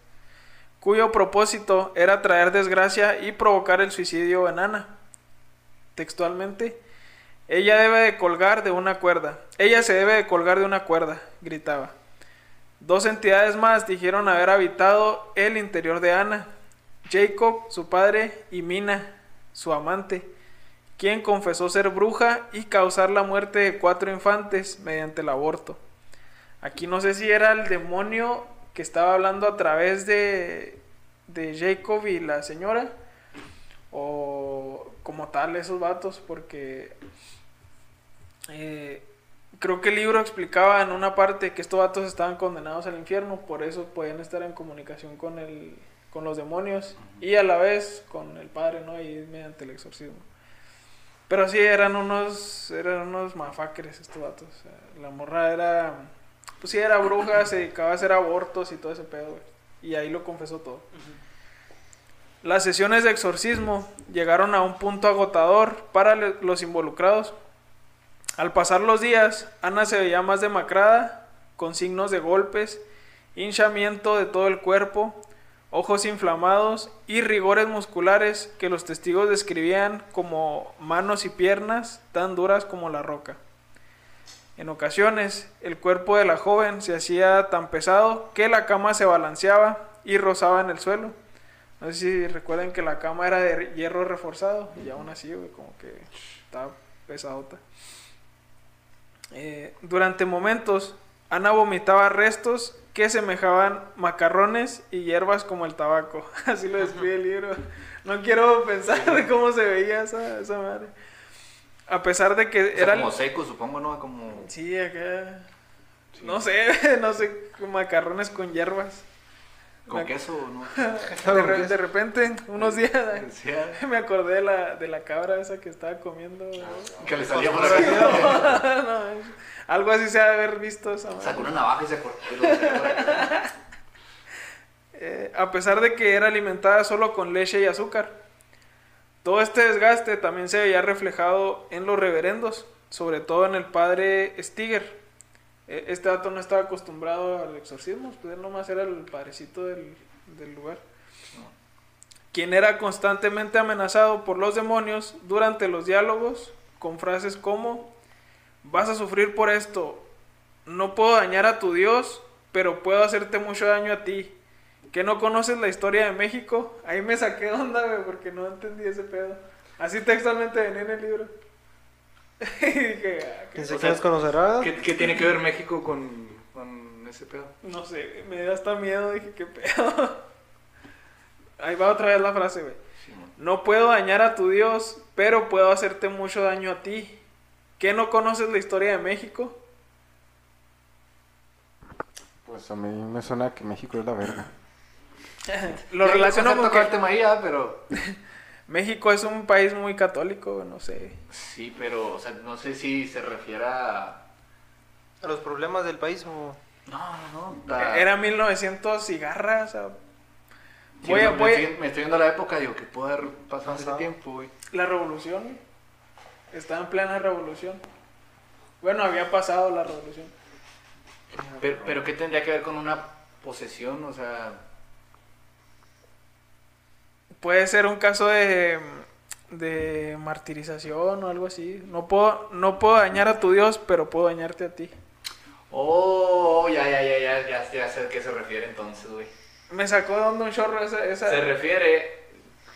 cuyo propósito era traer desgracia y provocar el suicidio en Ana. Textualmente, ella debe de colgar de una cuerda, ella se debe de colgar de una cuerda, gritaba. Dos entidades más dijeron haber habitado el interior de Ana, Jacob, su padre, y Mina, su amante quien confesó ser bruja y causar la muerte de cuatro infantes mediante el aborto. Aquí no sé si era el demonio que estaba hablando a través de, de Jacob y la señora, o como tal esos vatos, porque eh, creo que el libro explicaba en una parte que estos vatos estaban condenados al infierno, por eso podían estar en comunicación con, el, con los demonios y a la vez con el padre, ¿no? Y mediante el exorcismo. Pero sí, eran unos, eran unos mafacres estos vatos. la morra era, pues sí, era bruja, se dedicaba a hacer abortos y todo ese pedo, güey. Y ahí lo confesó todo. Las sesiones de exorcismo llegaron a un punto agotador para los involucrados. Al pasar los días, Ana se veía más demacrada, con signos de golpes, hinchamiento de todo el cuerpo, ojos inflamados y rigores musculares que los testigos describían como manos y piernas tan duras como la roca. En ocasiones, el cuerpo de la joven se hacía tan pesado que la cama se balanceaba y rozaba en el suelo. No sé si recuerden que la cama era de hierro reforzado y aún así, güey, como que estaba pesadota. Eh, durante momentos, Ana vomitaba restos que semejaban macarrones y hierbas como el tabaco. Así lo describe el libro. No quiero pensar de cómo se veía esa, esa madre. A pesar de que Era era... como seco, supongo, ¿no? Como... Sí, acá... sí. No sé, no sé, macarrones con hierbas. Con queso, ¿no? De, re- de repente, unos días, Decía me acordé de la, de la cabra esa que estaba comiendo. que le salía por. No, algo así se ha de haber visto esa. Sacó una navaja y se cortó. Eh, a pesar de que era alimentada solo con leche y azúcar. Todo este desgaste también se veía reflejado en los reverendos, sobre todo en el padre Stiger. Eh, Este dato no estaba acostumbrado al exorcismo, pues él nomás era el padrecito del, del lugar. Quien era constantemente amenazado por los demonios durante los diálogos con frases como, vas a sufrir por esto, no puedo dañar a tu Dios, pero puedo hacerte mucho daño a ti. ¿Que no conoces la historia de México? Ahí me saqué onda, güey, porque no entendí ese pedo. Así textualmente venía en el libro. Y dije, ah, ¿qué-. ¿Qué, qué tiene que ver México con, con ese pedo? no sé, me da hasta miedo, dije, ¿qué pedo? Ahí va otra vez la frase, güey. No puedo dañar a tu Dios, pero puedo hacerte mucho daño a ti. ¿Que no conoces la historia de México? Pues a mí me suena que México es la verga. Lo relaciono con el tema ahí, ah, pero... México es un país muy católico, no sé. Sí, pero, o sea, no sé si se refiere a... ¿A los problemas del país o...? No, no, no. la- Era 1900 cigarras, o sea, Sí, voy a- me, voy estoy, me estoy viendo la época, digo, que pudo haber pasado ese tiempo, güey. la revolución. Estaba en plena revolución. Bueno, había pasado la revolución. Pero, pero ¿qué tendría que ver con una posesión? O sea, Puede ser un caso de, de martirización o algo así. No puedo, no puedo dañar a tu Dios, pero puedo dañarte a ti. oh, ya, ya, ya, ya, ya, ya sé a qué se refiere entonces, güey. Me sacó de onda un chorro esa... esa... Se refiere...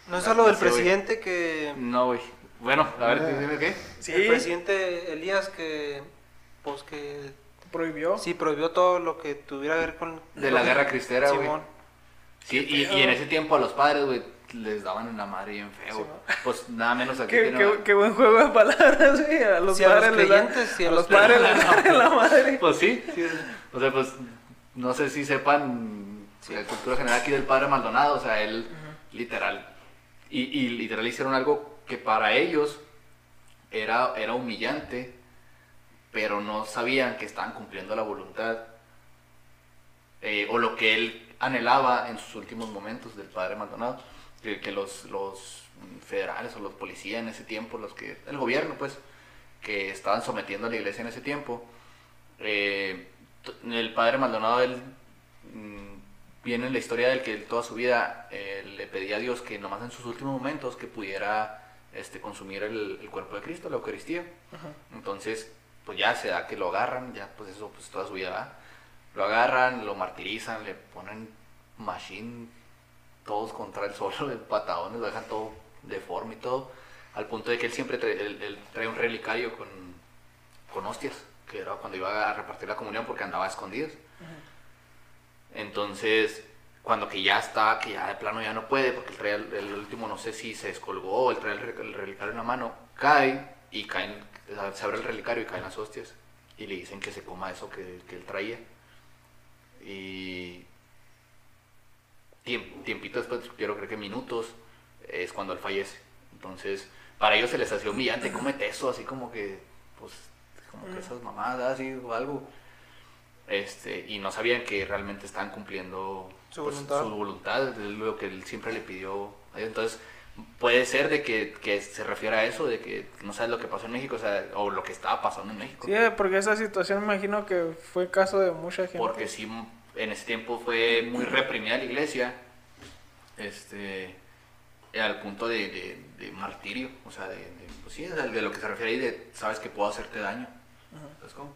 ¿No es solo del Sí, güey. presidente que... No, güey. Bueno, a ver, dime qué. Sí, El presidente Elías que... Pues que... prohibió. Sí, prohibió todo lo que tuviera que ver con... De la guerra cristera, güey. Simón. Sí, y, y en ese tiempo a los padres, güey, les daban en la madre bien feo. Sí, pues nada menos aquí Qué, tiene- qué- qué buen juego de palabras, güey. A los Sí, padres les dan- sí, a los los padres les dan en la madre. Pues sí, sí. O sea, pues no sé si sepan la cultura general aquí del padre Maldonado, o sea, él literal. Y, y literal hicieron algo que para ellos era, era humillante, pero no sabían que estaban cumpliendo la voluntad eh, o lo que él anhelaba en sus últimos momentos del padre Maldonado. Que, que los, los federales o los policías en ese tiempo, los que el gobierno, pues, que estaban sometiendo a la iglesia en ese tiempo, eh, el padre Maldonado, él mm, viene en la historia del que él toda su vida eh, le pedía a Dios que nomás en sus últimos momentos que pudiera este, consumir el, el cuerpo de Cristo, la Eucaristía. Entonces, pues ya se da que lo agarran, ya pues eso pues toda su vida va. Lo agarran, lo martirizan, le ponen machine todos contra el suelo patadones, lo dejan todo deforme y todo, al punto de que él siempre trae, él- él trae un relicario con, con hostias, que era cuando iba a repartir la comunión porque andaba a escondidas. Entonces, cuando que ya está, que ya de plano ya no puede, porque él trae el, el último, no sé si se descolgó o él trae el, el relicario en la mano, cae y caen, se abre el relicario y caen las hostias. Y le dicen que se coma eso que, que él traía. Y tiempito después, quiero creer que minutos, es cuando él fallece. Entonces, para ellos se les hacía humillante, cómete eso, así como que, pues, como que esas mamadas, así o algo. Este, y no sabían que realmente estaban cumpliendo Su pues, voluntad. su voluntad, lo que él siempre le pidió. Entonces, puede ser de que, que se refiere a eso, de que no sabes lo que pasó en México, o, sea, o lo que estaba pasando en México. Sí, porque esa situación me imagino que fue caso de mucha gente. Porque sí, en ese tiempo fue muy reprimida la iglesia, este, al punto de, de- de martirio, o sea, de, de- pues sí, de, lo que se refiere ahí, de sabes que puedo hacerte daño. ¿Sabes cómo?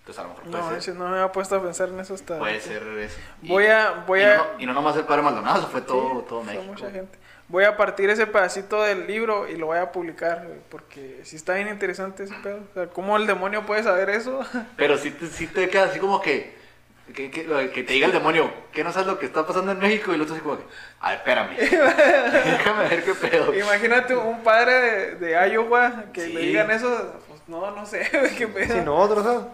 Entonces a lo mejor puede No, ser, no me había puesto a pensar en eso hasta... puede ser eso. Y- Voy a- voy y a- No, y no nomás el padre Maldonado, fue todo, Sí, todo México. mucha gente. Voy a partir ese pedacito del libro y lo voy a publicar, porque sí está bien interesante ese pedo. O sea, ¿cómo el demonio puede saber eso? Pero sí te, sí te queda así como que, que, que, que te diga el demonio, que no sabes lo que está pasando en México, y el otro así como que, a ver, espérame, déjame ver qué pedo. Imagínate un padre de, de Iowa que le digan eso, pues no, no sé, qué pedo. Si nosotros, ¿sabes?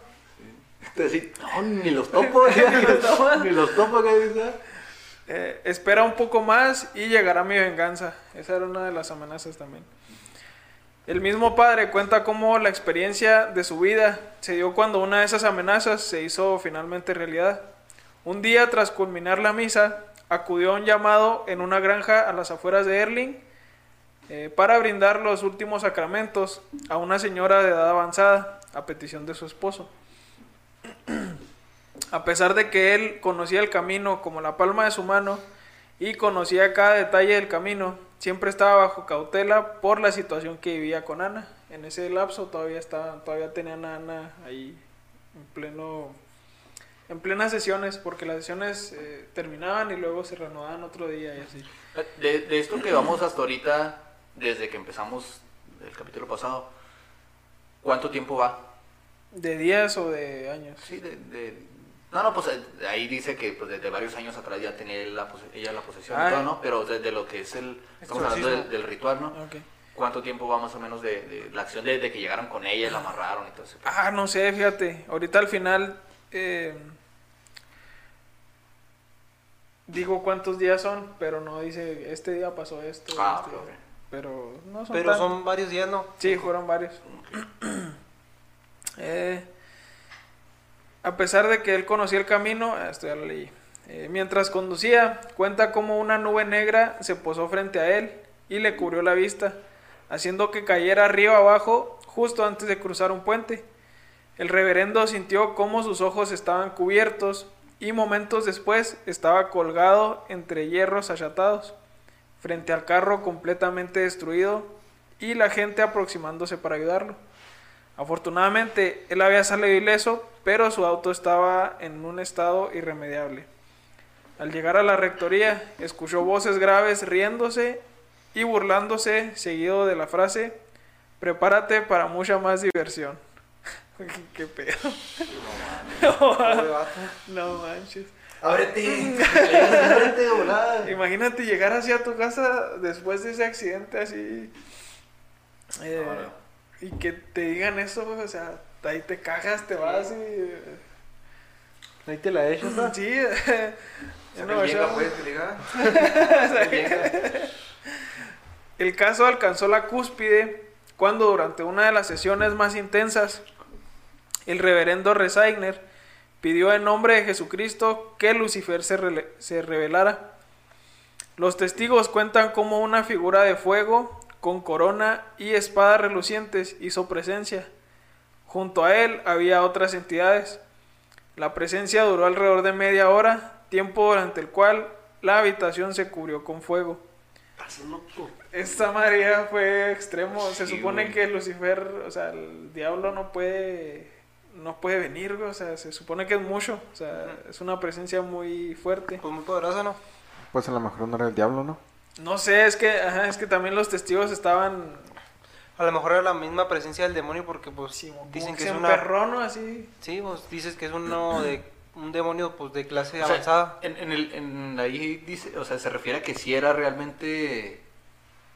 Entonces, sí, no, ni los topo, ni los topo, ni los topo, que dice. Eh, espera un poco más y llegará mi venganza. Esa era una de las amenazas también. El mismo padre cuenta cómo la experiencia de su vida se dio cuando una de esas amenazas se hizo finalmente realidad. Un día tras culminar la misa, acudió a un llamado en una granja a las afueras de Erling eh, para brindar los últimos sacramentos a una señora de edad avanzada a petición de su esposo. A pesar de que él conocía el camino como la palma de su mano y conocía cada detalle del camino, siempre estaba bajo cautela por la situación que vivía con Ana. En ese lapso todavía estaba, todavía tenían a Ana ahí en pleno en plenas sesiones, porque las sesiones eh, terminaban y luego se reanudaban otro día y así. De, de esto que vamos hasta ahorita, desde que empezamos el capítulo pasado, ¿cuánto tiempo va? ¿De días o de años? Sí, de, de- No, no, pues eh, ahí dice que pues, desde varios años atrás ya tenía la pose- ella la posesión Ah. y todo, ¿no? Pero desde lo que es el... Estamos hablando del, ritual, ¿no? Ok. ¿Cuánto tiempo va más o menos de, de la acción desde que llegaron con ella, la amarraron y todo eso? Ah, no sé, fíjate. Ahorita al final eh, digo cuántos días son, pero no dice este día pasó esto. Ah, este. Pero no son Pero son varios días, ¿no? Sí, fueron varios. Eh, a pesar de que él conocía el camino, esto ya lo leí. Mientras conducía, cuenta cómo una nube negra se posó frente a él y le cubrió la vista, haciendo que cayera río abajo justo antes de cruzar un puente. El reverendo sintió cómo sus ojos estaban cubiertos y momentos después estaba colgado entre hierros achatados, frente al carro completamente destruido y la gente aproximándose para ayudarlo. Afortunadamente, él había salido ileso, pero su auto estaba en un estado irremediable. Al llegar a la rectoría, escuchó voces graves riéndose y burlándose, seguido de la frase, prepárate para mucha más diversión. ¿Qué pedo? No manches. Ábrete. Ábrete de volada. Imagínate llegar así a tu casa después de ese accidente así. eh, Ahora. Y que te digan eso, o sea, ahí te cagas, te vas y... Ahí te la echas, ¿no? Sí, eh, no, el pues, caso alcanzó la cúspide cuando durante una de las sesiones más intensas, el reverendo Resigner pidió en nombre de Jesucristo que Lucifer se, se revelara. Los testigos cuentan cómo una figura de fuego con corona y espada relucientes hizo presencia. Junto a él había otras entidades. La presencia duró alrededor de media hora, tiempo durante el cual la habitación se cubrió con fuego. Loco. Esta María fue extremo. Se Sí, supone güey. que Lucifer, o sea, el diablo no puede, no puede venir, güey. O sea, se supone que es mucho. O sea, es una presencia muy fuerte. Pues muy poderosa, ¿no? Pues a lo mejor no era el diablo, ¿no? No sé, es que, ajá, es que también los testigos estaban. A lo mejor era la misma presencia del demonio porque pues Sí, dicen que es una... emperró, ¿no? Así. Sí, pues dices que es uno de un demonio pues de clase O sea, avanzada. en, en el, en ahí dice, o sea, se refiere a que si era realmente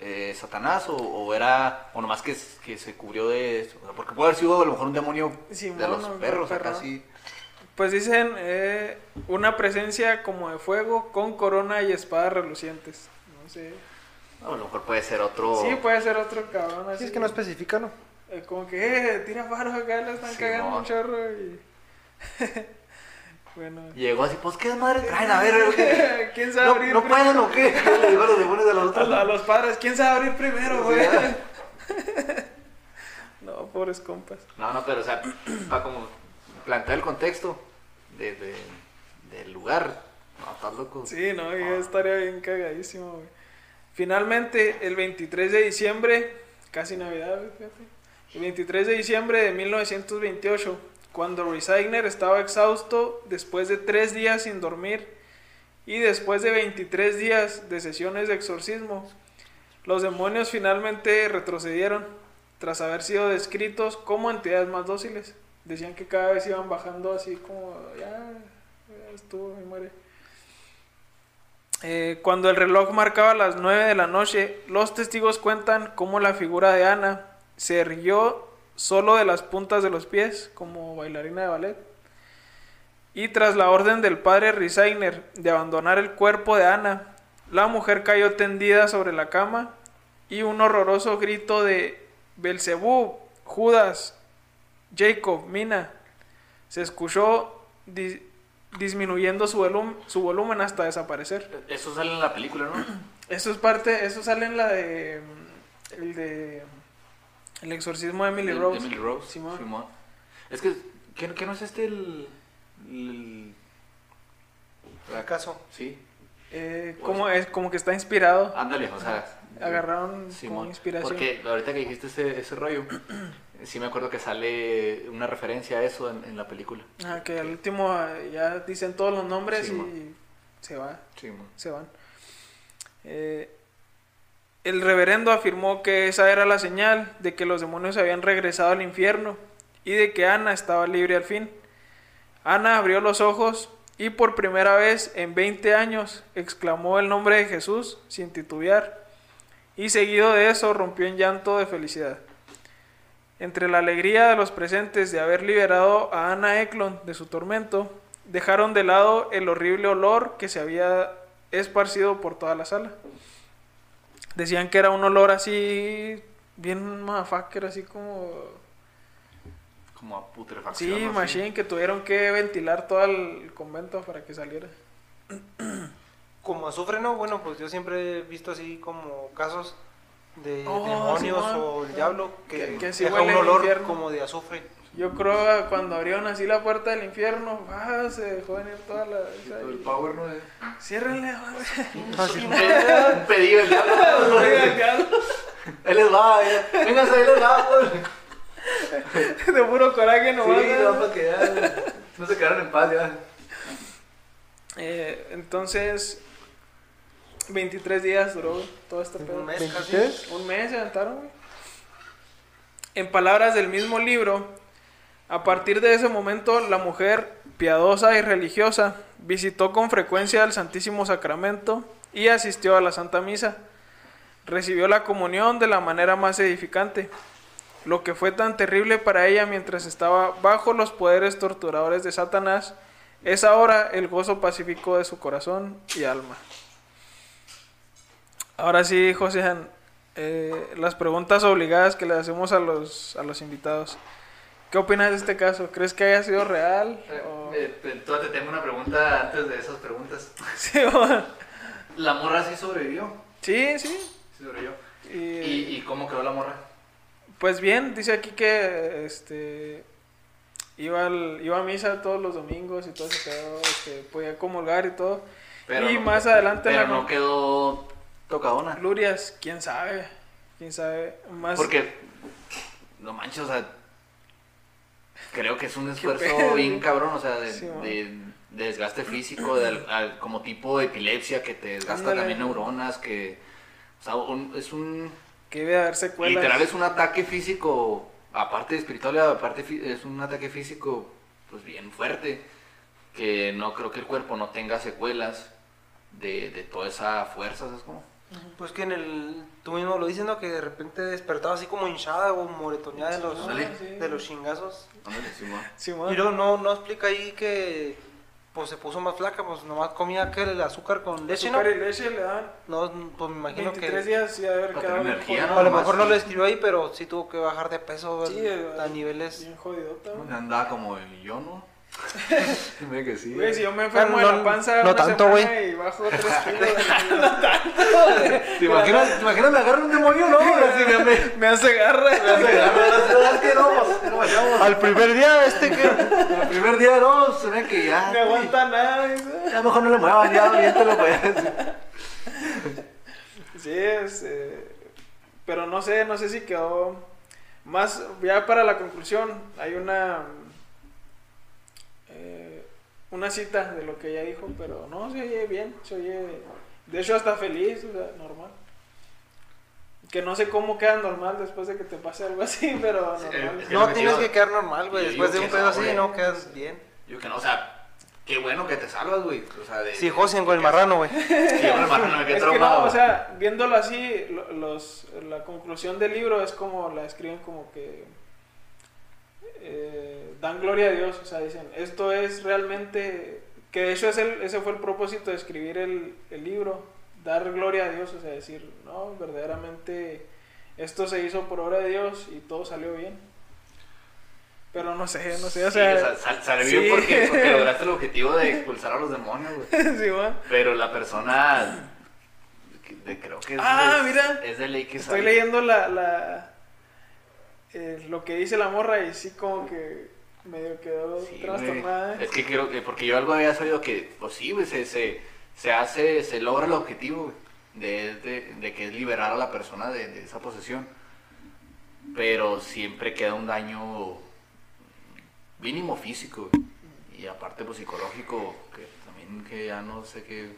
eh, Satanás o, o era, o nomás que, que se cubrió de eso. O sea, porque puede haber sido a lo mejor un demonio de los un perros, perro. acá sí. Pues dicen eh, una presencia como de fuego con corona y espadas relucientes. No sé. A lo mejor puede ser otro. Sí, puede ser otro cabrón así. Sí, es que no especifica, ¿no? Eh, como que, eh, tira paro acá, le están Sí, cagando no. un chorro y... bueno. Llegó así, pues qué madre traen, a ver. ¿Quién sabe ¿No, abrir ¿no primero? pueden o qué? Le digo a los demonios de los A, otros. a los padres, ¿quién sabe abrir primero, güey? no, pobres compas. No, no, pero o sea, para como plantear el contexto de, de- del lugar. No, estás loco. Sí, no, yo estaría bien cagadísimo, güey. Finalmente, el 23 de diciembre, casi Navidad, fíjate. El 23 de diciembre de 1928, cuando Resigner estaba exhausto después de tres días sin dormir y después de 23 días de sesiones de exorcismo, los demonios finalmente retrocedieron tras haber sido descritos como entidades más dóciles. Decían que cada vez iban bajando así como, ya, ya estuvo, me muere. Eh, cuando el reloj marcaba las 9 de la noche, los testigos cuentan cómo la figura de Ana se erguió solo de las puntas de los pies, como bailarina de ballet. Y tras la orden del padre Risainer de abandonar el cuerpo de Ana, la mujer cayó tendida sobre la cama y un horroroso grito de Belcebú, Judas, Jacob, Mina, se escuchó disminuyendo su, volum- su volumen hasta desaparecer. Eso sale en la película, ¿no? Eso es parte, eso sale en la de mm, el de el exorcismo de Emily De- Rose. Emily Rose. Simón. Simón. Es que, ¿qué, qué no es este el. el- ¿Acaso? Sí. Eh, como es como que está inspirado. Ándale, o sea. Agarraron como inspiración. Porque ahorita que dijiste ese, ese rollo, sí me acuerdo que sale una referencia a eso en, en la película. Ah, que al último ah, ya dicen todos los nombres Sí, y se va, Simón. se van. Eh, el reverendo afirmó que esa era la señal de que los demonios habían regresado al infierno y de que Ana estaba libre al fin. Ana abrió los ojos y por primera vez en 20 años exclamó el nombre de Jesús sin titubear y seguido de eso rompió en llanto de felicidad. Entre la alegría de los presentes de haber liberado a Ana Eklund de su tormento, dejaron de lado el horrible olor que se había esparcido por toda la sala. Decían que era un olor así, bien motherfucker, así como... Como a putrefacción. Sí, ¿no? machine, que tuvieron que ventilar todo el convento para que saliera. Como azufre, ¿no? Bueno, pues yo siempre he visto así como casos de Oh, demonios o el diablo que, Que- que sí deja huele un el olor infierno. como de azufre. Yo creo que cuando abrieron así la puerta del infierno, ah, se dejó venir toda la... El power, ¿no? De- Ciérrenle, madre. Un pedido, el diablo. Él les va, ya. Vénganse, ahí les va. pues. De puro coraje no Sí, no, para que ya. No se quedaron en paz ya. Eh, entonces, 23 días duró todo este pedo. Un mes casi. ¿23? Un mes se aventaron, güey. En palabras del mismo libro, a partir de ese momento la mujer piadosa y religiosa visitó con frecuencia el Santísimo Sacramento y asistió a la Santa Misa. Recibió la comunión de la manera más edificante. Lo que fue tan terrible para ella mientras estaba bajo los poderes torturadores de Satanás es ahora el gozo pacífico de su corazón y alma. Ahora sí, José, eh, las preguntas obligadas que le hacemos a los, a los invitados. ¿Qué opinas de este caso? ¿Crees que haya sido real? o- Eh, eh, te tengo una pregunta antes de esas preguntas. Sí, o- ¿La morra sí sobrevivió? sí, sí. Sí sobrevivió. Y, ¿Y, y cómo quedó la morra? Pues bien, dice aquí que este iba, al- iba a misa todos los domingos y todo ese pedo, este, podía comulgar y todo. y no- más adelante Pero la no quedó tocadona. Glurias, quién sabe, quién sabe. Más Porque, no manches, o sea, creo que es un esfuerzo bien cabrón, o sea, de, Sí, man. de- de desgaste físico, de al- al- como tipo de epilepsia que te desgasta Ándale. también neuronas, que, o sea, un- es un, que debe haber secuelas. literal es un ataque físico, aparte de espiritual, aparte es un ataque físico, pues bien fuerte, que no creo que el cuerpo no tenga secuelas de, de toda esa fuerza, ¿sabes cómo? Pues que en el. Tú mismo lo dices, ¿no? Que de repente despertaba así como hinchada o moretoneada de los, de los chingazos. Simón. Y luego no, no explica ahí que. Pues se puso más flaca, pues nomás comía aquel azúcar con leche, ¿no? Azúcar y leche le dan No, pues me imagino 23 que. días y quedado tener bien energía. A lo mejor no sí. lo escribió ahí, pero sí tuvo que bajar de peso Sí, a eh, niveles. Bien jodidota. Andaba como yo, ¿no? Dime que sí. Güey, si yo me enfermo No, de no, la panza no una tanto, güey. y bajo 3 kilos. ¿Te imaginas, ¿Te imaginas me agarra un demonio, no? Así me me me hace garra. hace agarrar, es que no, pues, no vayamos. Al primer día, este que. El primer día no, se ve que ya. No aguanta nada. dice. Ya mejor no le muevan, ya, aviéntalo, pues. Sí, es, eh, pero no sé, no sé si quedó más, ya para la conclusión, hay una eh, una cita de lo que ella dijo, pero no, se oye bien, se oye, de hecho hasta feliz, o sea, normal. Que no sé cómo queda normal después de que te pase algo así, pero Sí, normal. es que No tienes digo- que quedar normal, güey. Después de un pedo no, así, no quedas bien. Yo que no, o sea, qué bueno que te salvas, güey. O sea, de. Sí, José con el marrano, güey. Sí, yo con el marrano me quedé Es que no, traumado. o sea, viéndolo así, lo- los, la conclusión del libro es como la escriben como que eh, dan gloria a Dios, o sea, dicen, esto es realmente, que de hecho es el- ese fue el propósito de escribir el, el libro, dar gloria a Dios, o sea, decir, no, verdaderamente esto se hizo por obra de Dios y todo salió bien. Pero no sé, no sé, o Sí, sea, sal- salió bien porque, porque lograste el objetivo de expulsar a los demonios, güey. sí. Pero la persona, de- creo que es, Ah, es- mira. es de ley que Estoy sale. leyendo la, la eh, lo que dice la morra y sí como que medio quedó Sí, trastornada. güey. ¿eh? Es que creo que, porque yo algo había sabido que, pues sí, güey, se, se, se hace, se logra el objetivo, de, de, de que es liberar a la persona de, de esa posesión. Pero siempre queda un daño mínimo físico, güey. Y aparte, pues psicológico, que también que ya no sé qué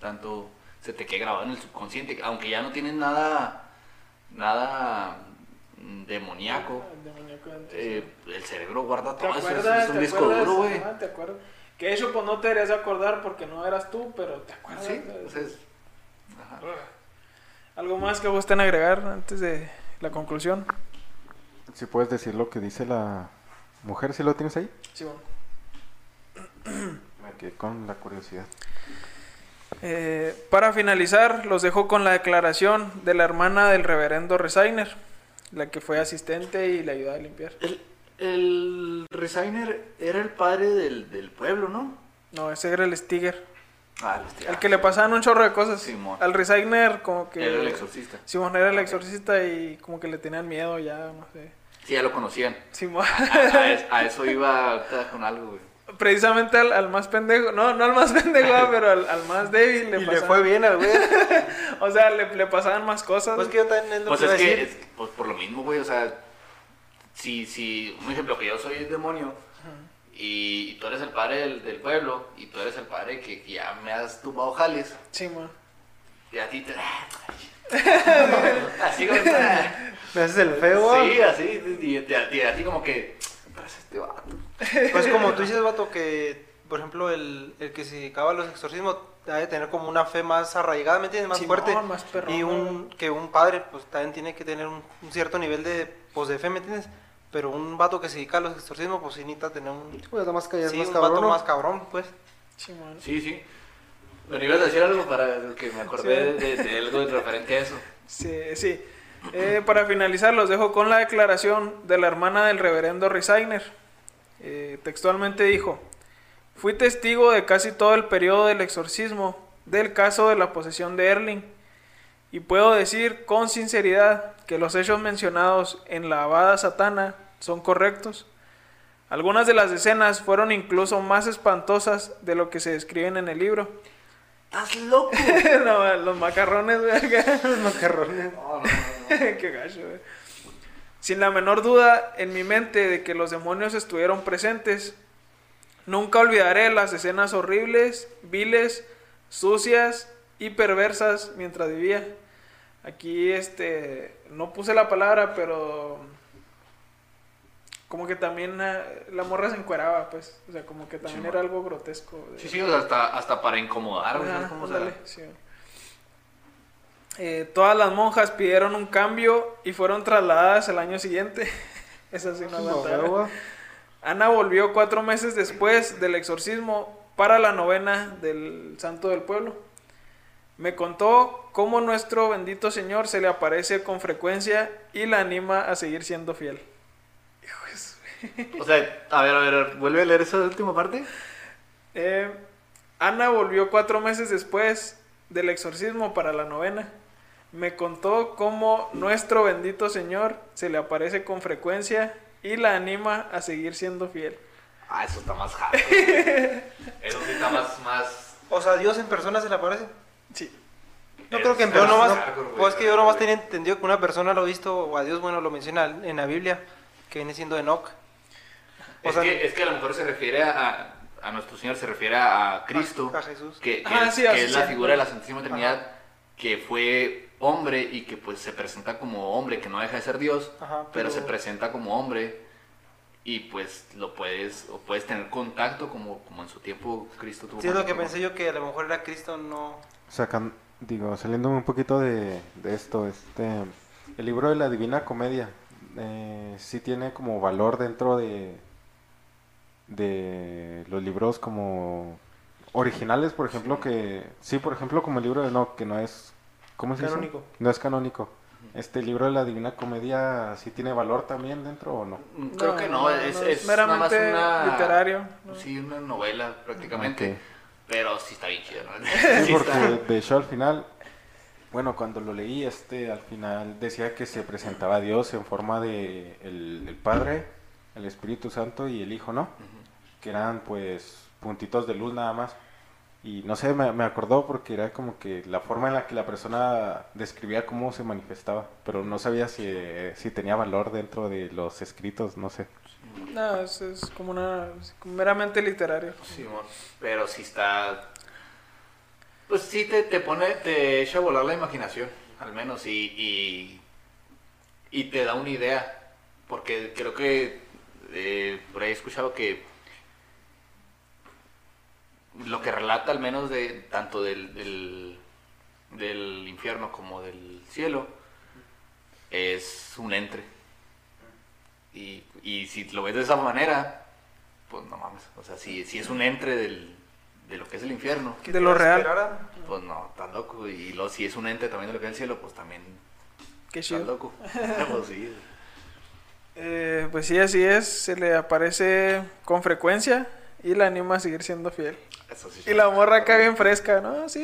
tanto se te quede grabado en el subconsciente, aunque ya no tienes nada, nada demoníaco. El demoníaco eh, el cerebro guarda ¿Te todo eso, es un ¿Te disco acuerdas? duro, güey. Ajá, ¿te acuerdas? Que eso pues no te deberías de acordar porque no eras tú, pero te acuerdas. Sí, pues es- ajá. ¿Algo más que gusten agregar antes de la conclusión? Si puedes decir lo que dice la mujer, si lo tienes ahí. Sí, bueno. Me quedé con la curiosidad. Eh, para finalizar, los dejo con la declaración de la hermana del reverendo Resigner, la que fue asistente y le ayudó a limpiar. El, el Resigner era el padre del, del pueblo, ¿no? No, ese era el Stiger. Ah, el, El que le pasaban un chorro de cosas. Simón. Al Resigner como que... Era el exorcista. Simón era el exorcista y como que le tenían miedo ya, no sé. Sí, ya lo conocían. Simón. A, a es- a eso iba con algo, güey. Precisamente al, al más pendejo, no, no al más pendejo, ah, pero al, al más débil le Y le pasaban- fue bien al güey. O sea, le, le pasaban más cosas. Pues que yo también es lo Pues que es que, decir. es- pues por lo mismo, güey, o sea, si, si, un ejemplo, que yo soy el demonio y, y tú eres el padre del, del pueblo y tú eres el padre que, que ya me has tumbado jales Simón. y a ti te... así, güey, Me haces el feo. Sí, así, y, y a, y a ti como que... "Pero es este vato". Pues como tú dices, vato, que por ejemplo el, el que se dedicaba a los exorcismos debe tener como una fe más arraigada, ¿me entiendes? Más Simón, fuerte. más perrona, y un que un padre pues también tiene que tener un, un cierto nivel de, pues, de fe, ¿me entiendes? Pero un vato que se dedica a los exorcismos pues sí necesita tener un, Pues nada más callas sí, más un cabrón. vato ¿no? más cabrón, pues. Simón. Sí, sí. Pero ibas a decir algo para que me acordé Sí. de, de algo referente a eso. Sí, sí. Eh, para finalizar, los dejo con la declaración de la hermana del reverendo Resigner. Eh, textualmente dijo, fui testigo de casi todo el periodo del exorcismo del caso de la posesión de Erling y puedo decir con sinceridad que los hechos mencionados en la abada satana son correctos. Algunas de las escenas fueron incluso más espantosas de lo que se describen en el libro. ¡Estás loco! No, los macarrones, güey. Los macarrones. Qué gacho, güey. Sin la menor duda en mi mente de que los demonios estuvieron presentes, nunca olvidaré las escenas horribles, viles, sucias y perversas mientras vivía. Aquí, este, no puse la palabra, pero como que también eh, la morra se encueraba, pues, o sea, como que también Sí, era algo grotesco. de- Sí, sí, o sea, hasta, hasta para incomodar, güey, Ajá, ¿sabes cómo se ándale, sí. Eh, todas las monjas pidieron un cambio y fueron trasladadas el año siguiente. Eso sí no No, aguantaba. huevo. Ana volvió cuatro meses después del exorcismo para la novena del Santo del Pueblo. Me contó cómo nuestro bendito Señor se le aparece con frecuencia y la anima a seguir siendo fiel. O sea, a ver, a ver, vuelve a leer esa última parte. Eh, Ana volvió cuatro meses después del exorcismo para la novena. Me contó cómo nuestro bendito Señor se le aparece con frecuencia y la anima a seguir siendo fiel. Ah, eso está más güey. Eso sí está más, más... O sea, Dios en persona se le aparece. Sí. No creo que en peor nomás. güey, Pues es que yo nomás tenía entendido que una persona lo ha visto, o a Dios, bueno, lo menciona en la Biblia, que viene siendo Enoch. O Es, sea, que, es que a lo mejor se refiere a, a nuestro Señor, se refiere a Cristo, a Jesús. que, que Ah, es, sí, que así es la sí. figura de la Santísima Trinidad, que fue hombre y que pues se presenta como hombre, que no deja de ser Dios, Ajá, pero... pero- se presenta como hombre y pues lo puedes, o puedes tener contacto como, como en su tiempo Cristo tuvo Sí, es lo que pensé yo que a lo mejor era Cristo, no. Sacan, digo, saliendo un poquito de, de esto, este, el libro de la Divina Comedia, eh, sí tiene como valor dentro de, de los libros como originales, por ejemplo, que... Sí, por ejemplo, como el libro de No, que no es... ¿Cómo se dice? Canónico. No es canónico. Este libro de la Divina Comedia, ¿sí tiene valor también dentro o no? Mm, Creo que no, es, no, es nada más meramente una- literario. ¿no? Sí, una novela prácticamente. Pero sí está bien chido, ¿no? Sí, Sí porque está- de hecho al final, bueno, cuando lo leí, este al final decía que se presentaba a Dios en forma de el, el Padre, el Espíritu Santo y el Hijo, ¿no? Que eran pues puntitos de luz nada más. Y no sé, me, me acordó porque era como que la forma en la que la persona describía cómo se manifestaba, pero no sabía si, si tenía valor dentro de los escritos, no sé. No, es, es como una. es como meramente literario. Simón, pero sí está. Pues sí te, te pone, te echa a volar la imaginación, al menos, y, y, y te da una idea. Porque creo que eh, por ahí he escuchado que lo que relata, al menos de tanto del, del, del infierno como del cielo, es un entre. Y, y si lo ves de esa manera, pues no mames. O sea, si, si es un entre del, de lo que es el infierno, De lo real. Esperara. pues no, tan loco. Y luego si es un ente también de lo que es el cielo, pues también Qué tan chido. loco. pues sí. Eh, pues sí, así es. Se le aparece con frecuencia y la anima a seguir siendo fiel. Eso sí. Y la morra acá bien fresca, ¿no? Sí,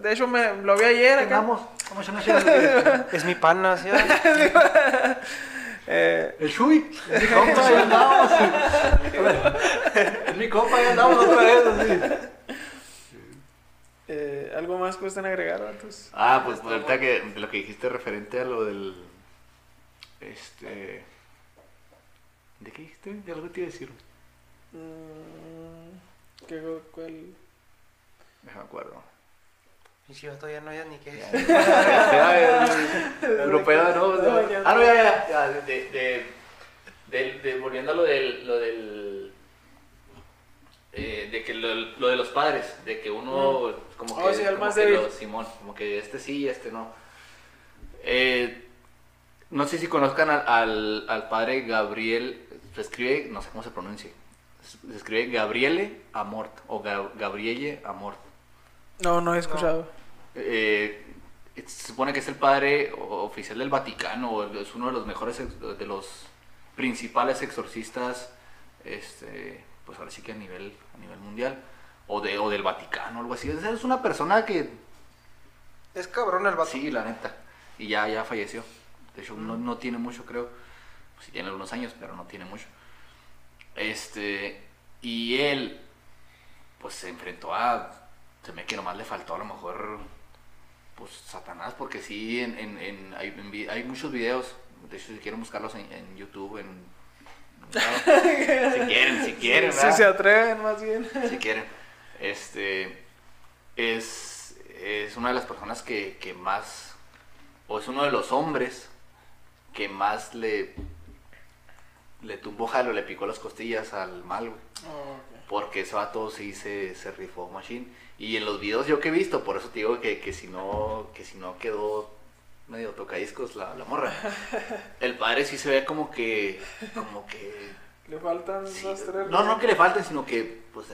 de hecho me lo vi ayer acá. Vamos, vamos a una chela. Es mi pana, ¿sí? Eh, El Shui, es mi compa, ya andamos. Es mi compa, ya andamos otra vez. así. eh, ¿Algo más que gusten agregar, vatos? Ah, pues ahorita que lo que dijiste referente a lo del. Este. ¿De qué dijiste? De algo te iba a decir. Mm, ¿qué, ¿Cuál? Déjame acuerdo. Y si yo todavía no hay ni qué. Europeo, ¿no? No, Ah, no, ya, ya. ya, de, de, de- de- volviendo a lo del. Lo del eh, de que lo, lo de los padres, de que uno como Oh, que, sí, el como más que lo- Simón, como que este sí y este no. Eh, no sé si conozcan al, al, al padre Gabriel, se escribe, no sé cómo se pronuncia, se escribe Gabriele Amort o Ga- Gabrielle Amort. No, no he escuchado. Eh, se supone que es el padre oficial del Vaticano, o es uno de los mejores, de los principales exorcistas, este, pues ahora sí que a nivel, a nivel mundial, o, de, o del Vaticano, algo así. Es una persona que, Es cabrón el vato. sí, la neta, y ya, ya falleció. De hecho, no, no tiene mucho, creo. Sí tiene algunos años, pero no tiene mucho. Este, y él, pues se enfrentó a, se me que nomás le faltó a lo mejor, pues Satanás, porque sí, en, en, en- hay, en vi- hay muchos videos, de hecho si quieren buscarlos en, YouTube, en... si quieren, si quieren, si ¿verdad? se atreven, más bien. si quieren. Este es, es una de las personas que, que más, o es uno de los hombres que más le, le tumbó jalo, le picó las costillas al mal, güey. Porque ese vato sí se, se rifó machine. Y en los videos yo que he visto, por eso te digo que, que si no, que si no quedó medio tocadiscos la, la morra. El padre sí se ve como que, como que Le faltan Sí, dos, tres. No, no que le falten, sino que pues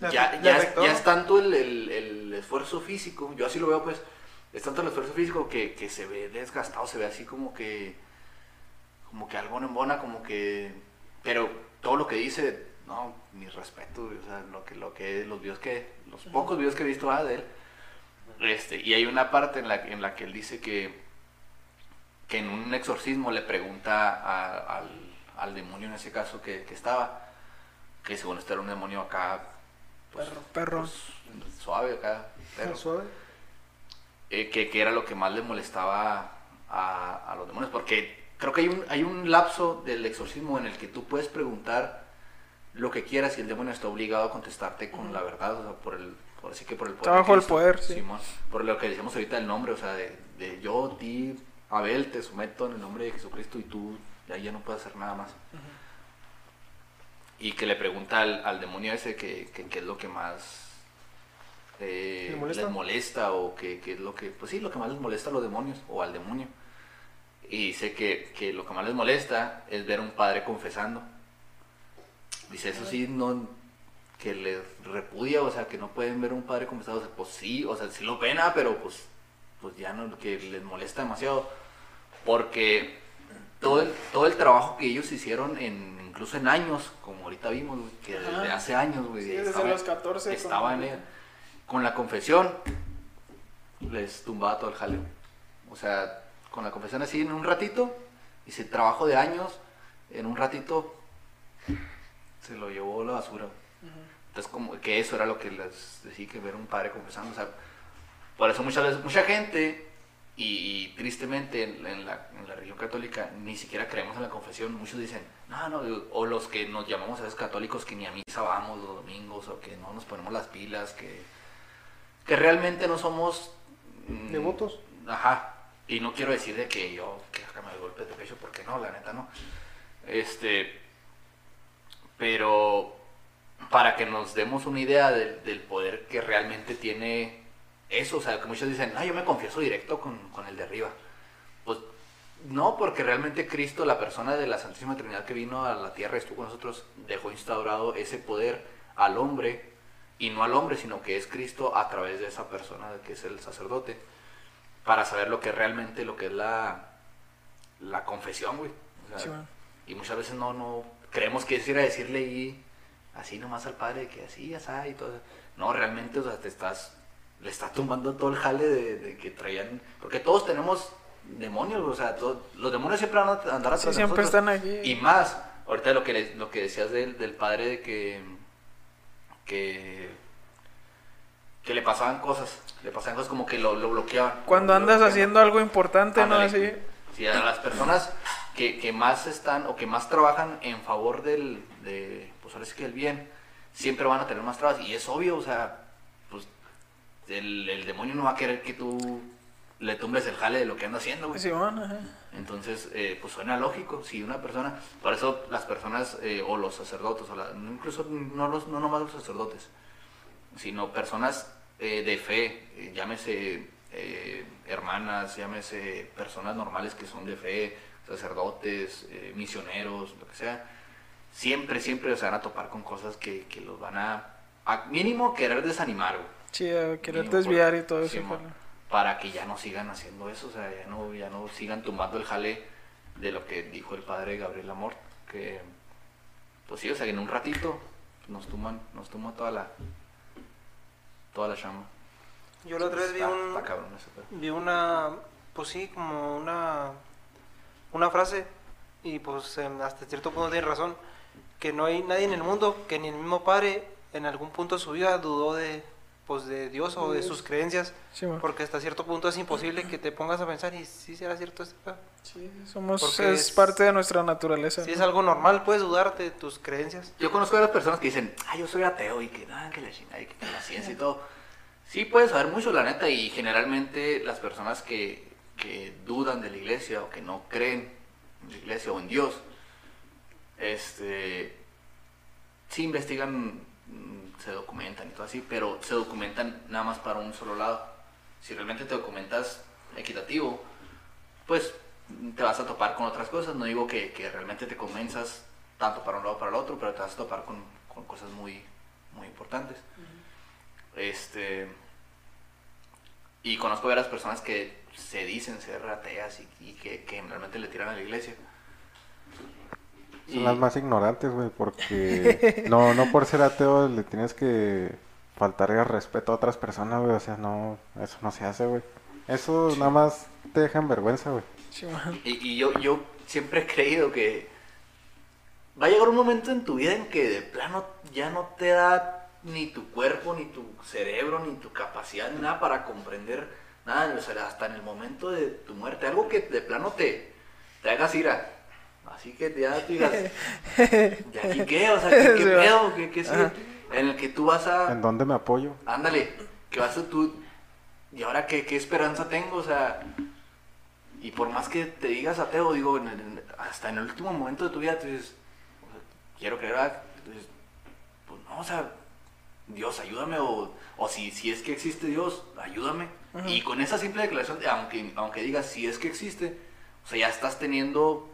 ya, ya, es, ya es tanto el, el- el esfuerzo físico, yo así lo veo pues, es tanto el esfuerzo físico que, que se ve desgastado, se ve así como que, como que algo en embona, como que, pero todo lo que dice, no, mi respeto, güey, o sea, lo que, lo que, los videos que, los pocos videos que he visto ah, de él, este, y hay una parte en la, en la que él dice que, que en un exorcismo le pregunta a- al, al demonio en ese caso que, que estaba, que según esto era un demonio acá, pues, Perro, perro. pues, suave acá, perro, Suave. eh, que, que era lo que más le molestaba a, a los demonios, porque creo que hay un, hay un lapso del exorcismo en el que tú puedes preguntar lo que quieras y el demonio está obligado a contestarte con la verdad, o sea, por el, por así que por el poder. Bajo el poder, sí. Simón. por lo que decíamos ahorita el nombre, o sea, de, de yo, ti, Abel, te someto en el nombre de Jesucristo y tú ya, ya no puedes hacer nada más. Y que le pregunta al, al demonio ese que, que, qué es lo que más eh, ¿Le molesta? les molesta o que, que es lo que, pues sí, lo que más les molesta a los demonios o al demonio. Y dice que, que lo que más les molesta es ver a un padre confesando. Dice, eso sí, no, que les repudia, o sea, que no pueden ver a un padre confesado. O sea, pues sí, o sea, sí lo pena, pero pues, pues ya no, que les molesta demasiado. Porque todo el, todo el trabajo que ellos hicieron, en, incluso en años, como ahorita vimos, que desde hace años, güey, Sí, desde los 14. estaba en con-. Con la confesión, les tumbaba todo el jaleo. O sea, con la confesión así en un ratito, hice trabajo de años, en un ratito se lo llevó la basura. Entonces, como que eso era lo que les decía que ver un padre confesando. O sea, por eso muchas veces, mucha gente, y, y tristemente en, en la, en la religión católica, ni siquiera creemos en la confesión. Muchos dicen, no, no, o los que nos llamamos a veces católicos que ni a misa vamos los domingos, o que no nos ponemos las pilas, que, que realmente no somos... mm, ¿Devotos? Ajá. Y no quiero decir de que yo que acá me doy golpes de pecho, porque no, la neta no. Este, pero para que nos demos una idea del, poder que realmente tiene eso, o sea, que muchos dicen, ah, yo me confieso directo con, con el de arriba. Pues no, porque realmente Cristo, la persona de la Santísima Trinidad que vino a la tierra estuvo con nosotros, dejó instaurado ese poder al hombre, y no al hombre, sino que es Cristo a través de esa persona que es el sacerdote, para saber lo que realmente, lo que es la, la confesión, güey. O sea, Sí, bueno. y muchas veces no, no, creemos que es ir a decirle y así nomás al padre que así, así y todo. No, realmente, o sea, te estás, le estás tumbando todo el jale de, de que traían, porque todos tenemos demonios, o sea, todos- los demonios siempre van a andar atrás Sí, siempre nosotros. están aquí. Y más, ahorita lo que, lo que decías del, del padre de que, que, que le pasaban cosas, le pasaban cosas como que lo, lo bloqueaban. Cuando Lo andas bloqueaban. haciendo algo importante, ¿no? Así. Sí, a las personas que, que más están o que más trabajan en favor del, de, pues ahora sí que el bien, siempre van a tener más trabas. Y es obvio, o sea, pues el, el demonio no va a querer que tú le tumbes el jale de lo que anda haciendo, güey. Sí, bueno, ajá. Entonces, eh, pues suena lógico, si una persona, por eso las personas eh, o los sacerdotes, o la- incluso no, los, no nomás los sacerdotes, sino personas eh, de fe, eh, llámese eh, hermanas, llámese personas normales que son de fe, sacerdotes, eh, misioneros, lo que sea, siempre, siempre se van a topar con cosas que, que los van a, a mínimo querer desanimar, güey Sí, a querer mínimo desviar por- y todo eso. Para que ya no sigan haciendo eso, o sea, ya no, ya no sigan tumbando el jale de lo que dijo el padre Gabriel Amor, que pues sí, o sea, que en un ratito nos tumban, nos tumba toda la toda la chamba. Yo la otra vez vi Está- un, está cabrón ese pedo. vi una, pues sí, como una, una frase, y pues hasta cierto punto tiene razón, que no hay nadie en el mundo, que ni el mismo padre en algún punto de su vida dudó de, pues de Dios o de sus creencias, Sí, porque hasta cierto punto es imposible que te pongas a pensar, y si será cierto pedo? Sí, somos, Porque es, es- parte de nuestra naturaleza. Si ¿no? es algo normal, puedes dudar de tus creencias. Yo conozco a las personas que dicen, ah, yo soy ateo y que nada, que la chingada y que la ciencia y todo. Sí puedes saber mucho, la neta, y generalmente las personas que, que dudan de la iglesia o que no creen en la iglesia o en Dios, este, sí investigan, se documentan y todo así, pero se documentan nada más para un solo lado. Si realmente te documentas equitativo, pues te vas a topar con otras cosas. No digo que, que realmente te convenzas tanto para un lado para el otro, pero te vas a topar con, con cosas muy, muy importantes. Este. Y conozco varias personas que se dicen ser ateas y, y que, que realmente le tiran a la iglesia. Son Y- las más ignorantes, güey, porque no, no por ser ateo le tienes que faltar el respeto a otras personas, güey, o sea, no, eso no se hace, güey. Eso nada más te deja en vergüenza, güey. Sí. Y, y yo, yo siempre he creído que va a llegar un momento en tu vida en que de plano ya no te da ni tu cuerpo, ni tu cerebro, ni tu capacidad, ni nada para comprender nada, o sea, hasta en el momento de tu muerte, algo que de plano te, te hagas ira. Así que ya tú digas, ¿de aquí qué? O sea, ¿qué, qué pedo? ¿Qué, qué sigue? En el que tú vas a... ¿En dónde me apoyo? Ándale, que vas a tú. ¿Y ahora qué, qué esperanza tengo? O sea, y por más que te digas ateo, digo, en el- hasta en el último momento de tu vida, tú dices, o sea, quiero creer, dices, pues no, o sea, Dios, ayúdame, o, o si, si es que existe Dios, ayúdame. Y con esa simple declaración, de- aunque, aunque digas si es que existe, O sea, ya estás teniendo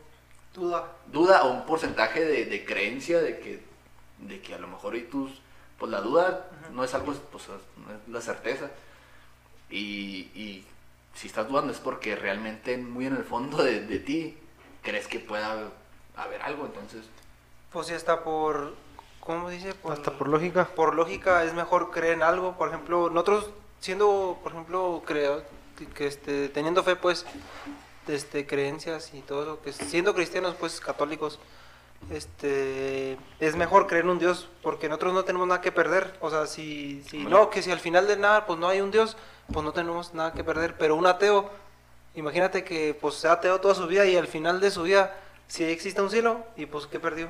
Duda. duda o un porcentaje de, de creencia de que, de que a lo mejor y tus, pues la duda no es algo, pues no es la certeza. Y, y si estás dudando es porque realmente muy en el fondo de, de ti crees que pueda haber algo, entonces Pues sí está por... ¿Cómo dice? Hasta por lógica. por lógica es mejor creer en algo. Por ejemplo, nosotros siendo, por ejemplo, creo que, que, este, teniendo fe, pues, este, creencias y todo eso, que siendo cristianos, pues, católicos, este, es mejor creer en un Dios porque nosotros no tenemos nada que perder. O sea, si, si no, que si al final de nada, pues no hay un Dios, pues no tenemos nada que perder. Pero un ateo, imagínate que, pues, sea ateo toda su vida y al final de su vida, si existe un cielo, y pues, ¿qué perdió?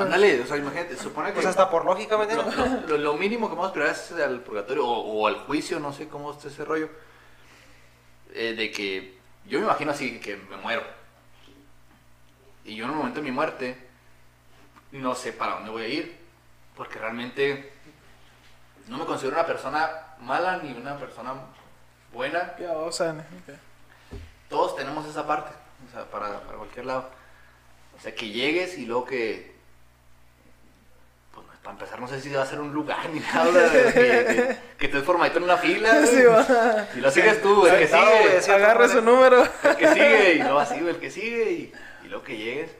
ándale, o sea, imagínate, supone que Pues hasta por lógica, ¿me lo, entiendes? lo- lo mínimo que vamos a esperar es al purgatorio o, o al juicio, no sé cómo está ese rollo. eh, de que yo me imagino así que me muero. Y yo en el momento de mi muerte no sé para dónde voy a ir. Porque realmente no me considero una persona mala ni una persona buena. Todos tenemos esa parte, o sea, para, para cualquier lado. O sea, que llegues y luego que. Para empezar, no sé si va a ser un lugar ni nada. que, que, que estés formadito en una fila. Sí, va. y lo sigues tú, el que sigue. Agarra su número. El que sigue, y luego así, güey, el que sigue, y, y luego que llegues.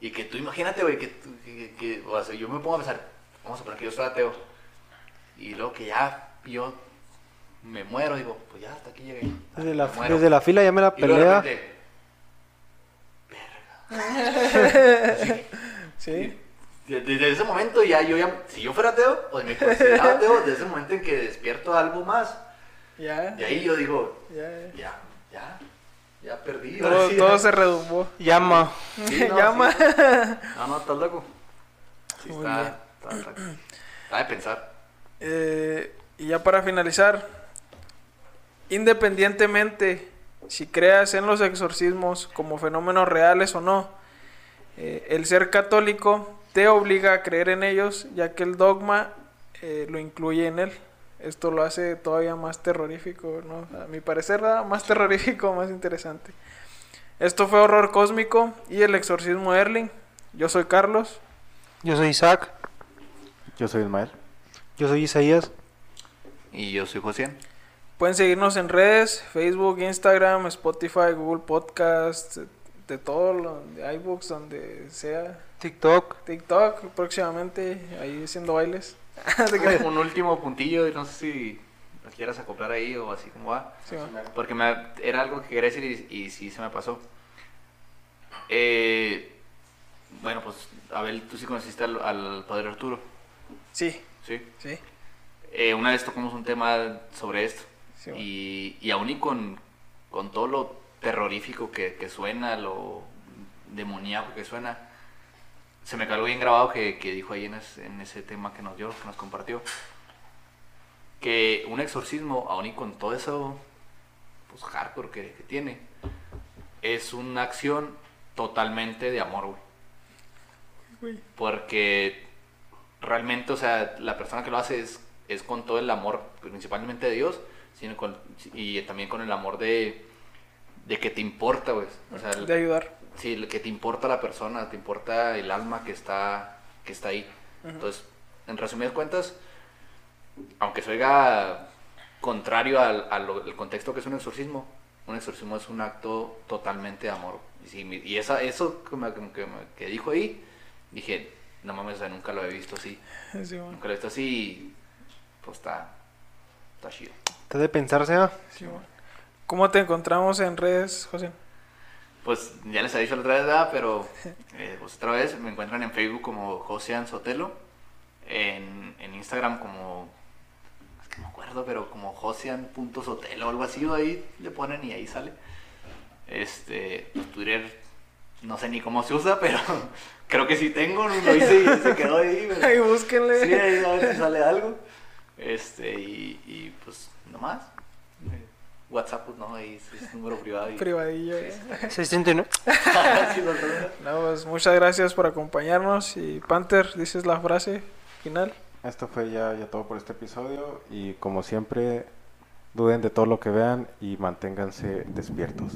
Y que tú imagínate, güey, que, tú- que, que- o sea, yo me pongo a pensar, vamos a poner que yo soy ateo. Y luego que ya yo me muero, digo, pues ya hasta aquí llegué. Desde la, desde la fila ya me la Y luego de pelea. repente, Sí. de- Desde ese momento ya yo ya, si yo fuera ateo, pues me consideraba ateo, desde ese momento en que despierto algo más, Ya. y ahí yo digo, Ya. ya, ya, ya perdí. Todo, sí, todo ya. se redumbó. Llama. Sí, no, Llama. sí. No, no, estás loco. Sí, está, está, está, está de pensar. Eh, y ya para finalizar, independientemente si creas en los exorcismos como fenómenos reales o no, eh, el ser católico te obliga a creer en ellos, ya que el dogma eh, lo incluye en él. Esto lo hace todavía más terrorífico, ¿no? A mi parecer, más terrorífico, más interesante. Esto fue Horror Cósmico y el exorcismo de Erling. Yo soy Carlos. Yo soy Isaac. Yo soy Ismael. Yo soy Isaías. Y yo soy José. Pueden seguirnos en redes, Facebook, Instagram, Spotify, Google Podcast, de todo, lo, de iBooks, donde sea. TikTok. TikTok próximamente, ahí haciendo bailes. Un último puntillo, no sé si lo quieras acoplar ahí o así como va. Sí. Porque me, era algo que quería decir y, y sí se me pasó. Eh, bueno, pues, Abel, tú sí conociste al, al padre Arturo, sí, ¿sí? sí. Eh, una vez tocamos un tema sobre esto. Sí, y, y aún y con, con todo lo terrorífico que, que suena, lo demoníaco que suena, se me quedó bien grabado que, que dijo ahí en, es- en ese tema que nos dio, que nos compartió. Que un exorcismo, aún y con todo eso, pues hardcore que, que tiene, es una acción totalmente de amor, güey. Porque realmente, o sea, la persona que lo hace es, es con todo el amor, principalmente de Dios, sino con, y también con el amor de, de que te importa, güey. O sea, De ayudar. sí, que te importa la persona, te importa el alma que está, que está ahí. Entonces, en resumidas cuentas, aunque se oiga contrario al, al al contexto que es un exorcismo, un exorcismo es un acto totalmente de amor. Y, sí, y esa, eso que, me- que me- que dijo ahí, dije, no mames, nunca lo he visto así. Sí, va. Nunca lo he visto así pues está, está chido. Está de pensarse, ¿ah? Sí, va. ¿Cómo te encontramos en redes, José? Pues ya les he dicho la otra vez, ¿verdad? pero eh, pues otra vez me encuentran en Facebook como Josean Sotelo, en, en Instagram como, es que no me acuerdo, pero como josean.sotelo o algo así, ahí le ponen y ahí sale. Este, pues, Twitter, no sé ni cómo se usa, pero creo que sí tengo, lo hice y se quedó ahí. pero- Ahí búsquenle. Sí, ahí a ver si sale algo. Este, y, y pues nomás. WhatsApp, pues no, ahí es, es número privado. Y, Privadillo. 639. Sí, lo sé. No, pues muchas gracias por acompañarnos. Y Panther, dices la frase final. Esto fue ya, ya todo por este episodio y como siempre, duden de todo lo que vean y manténganse despiertos.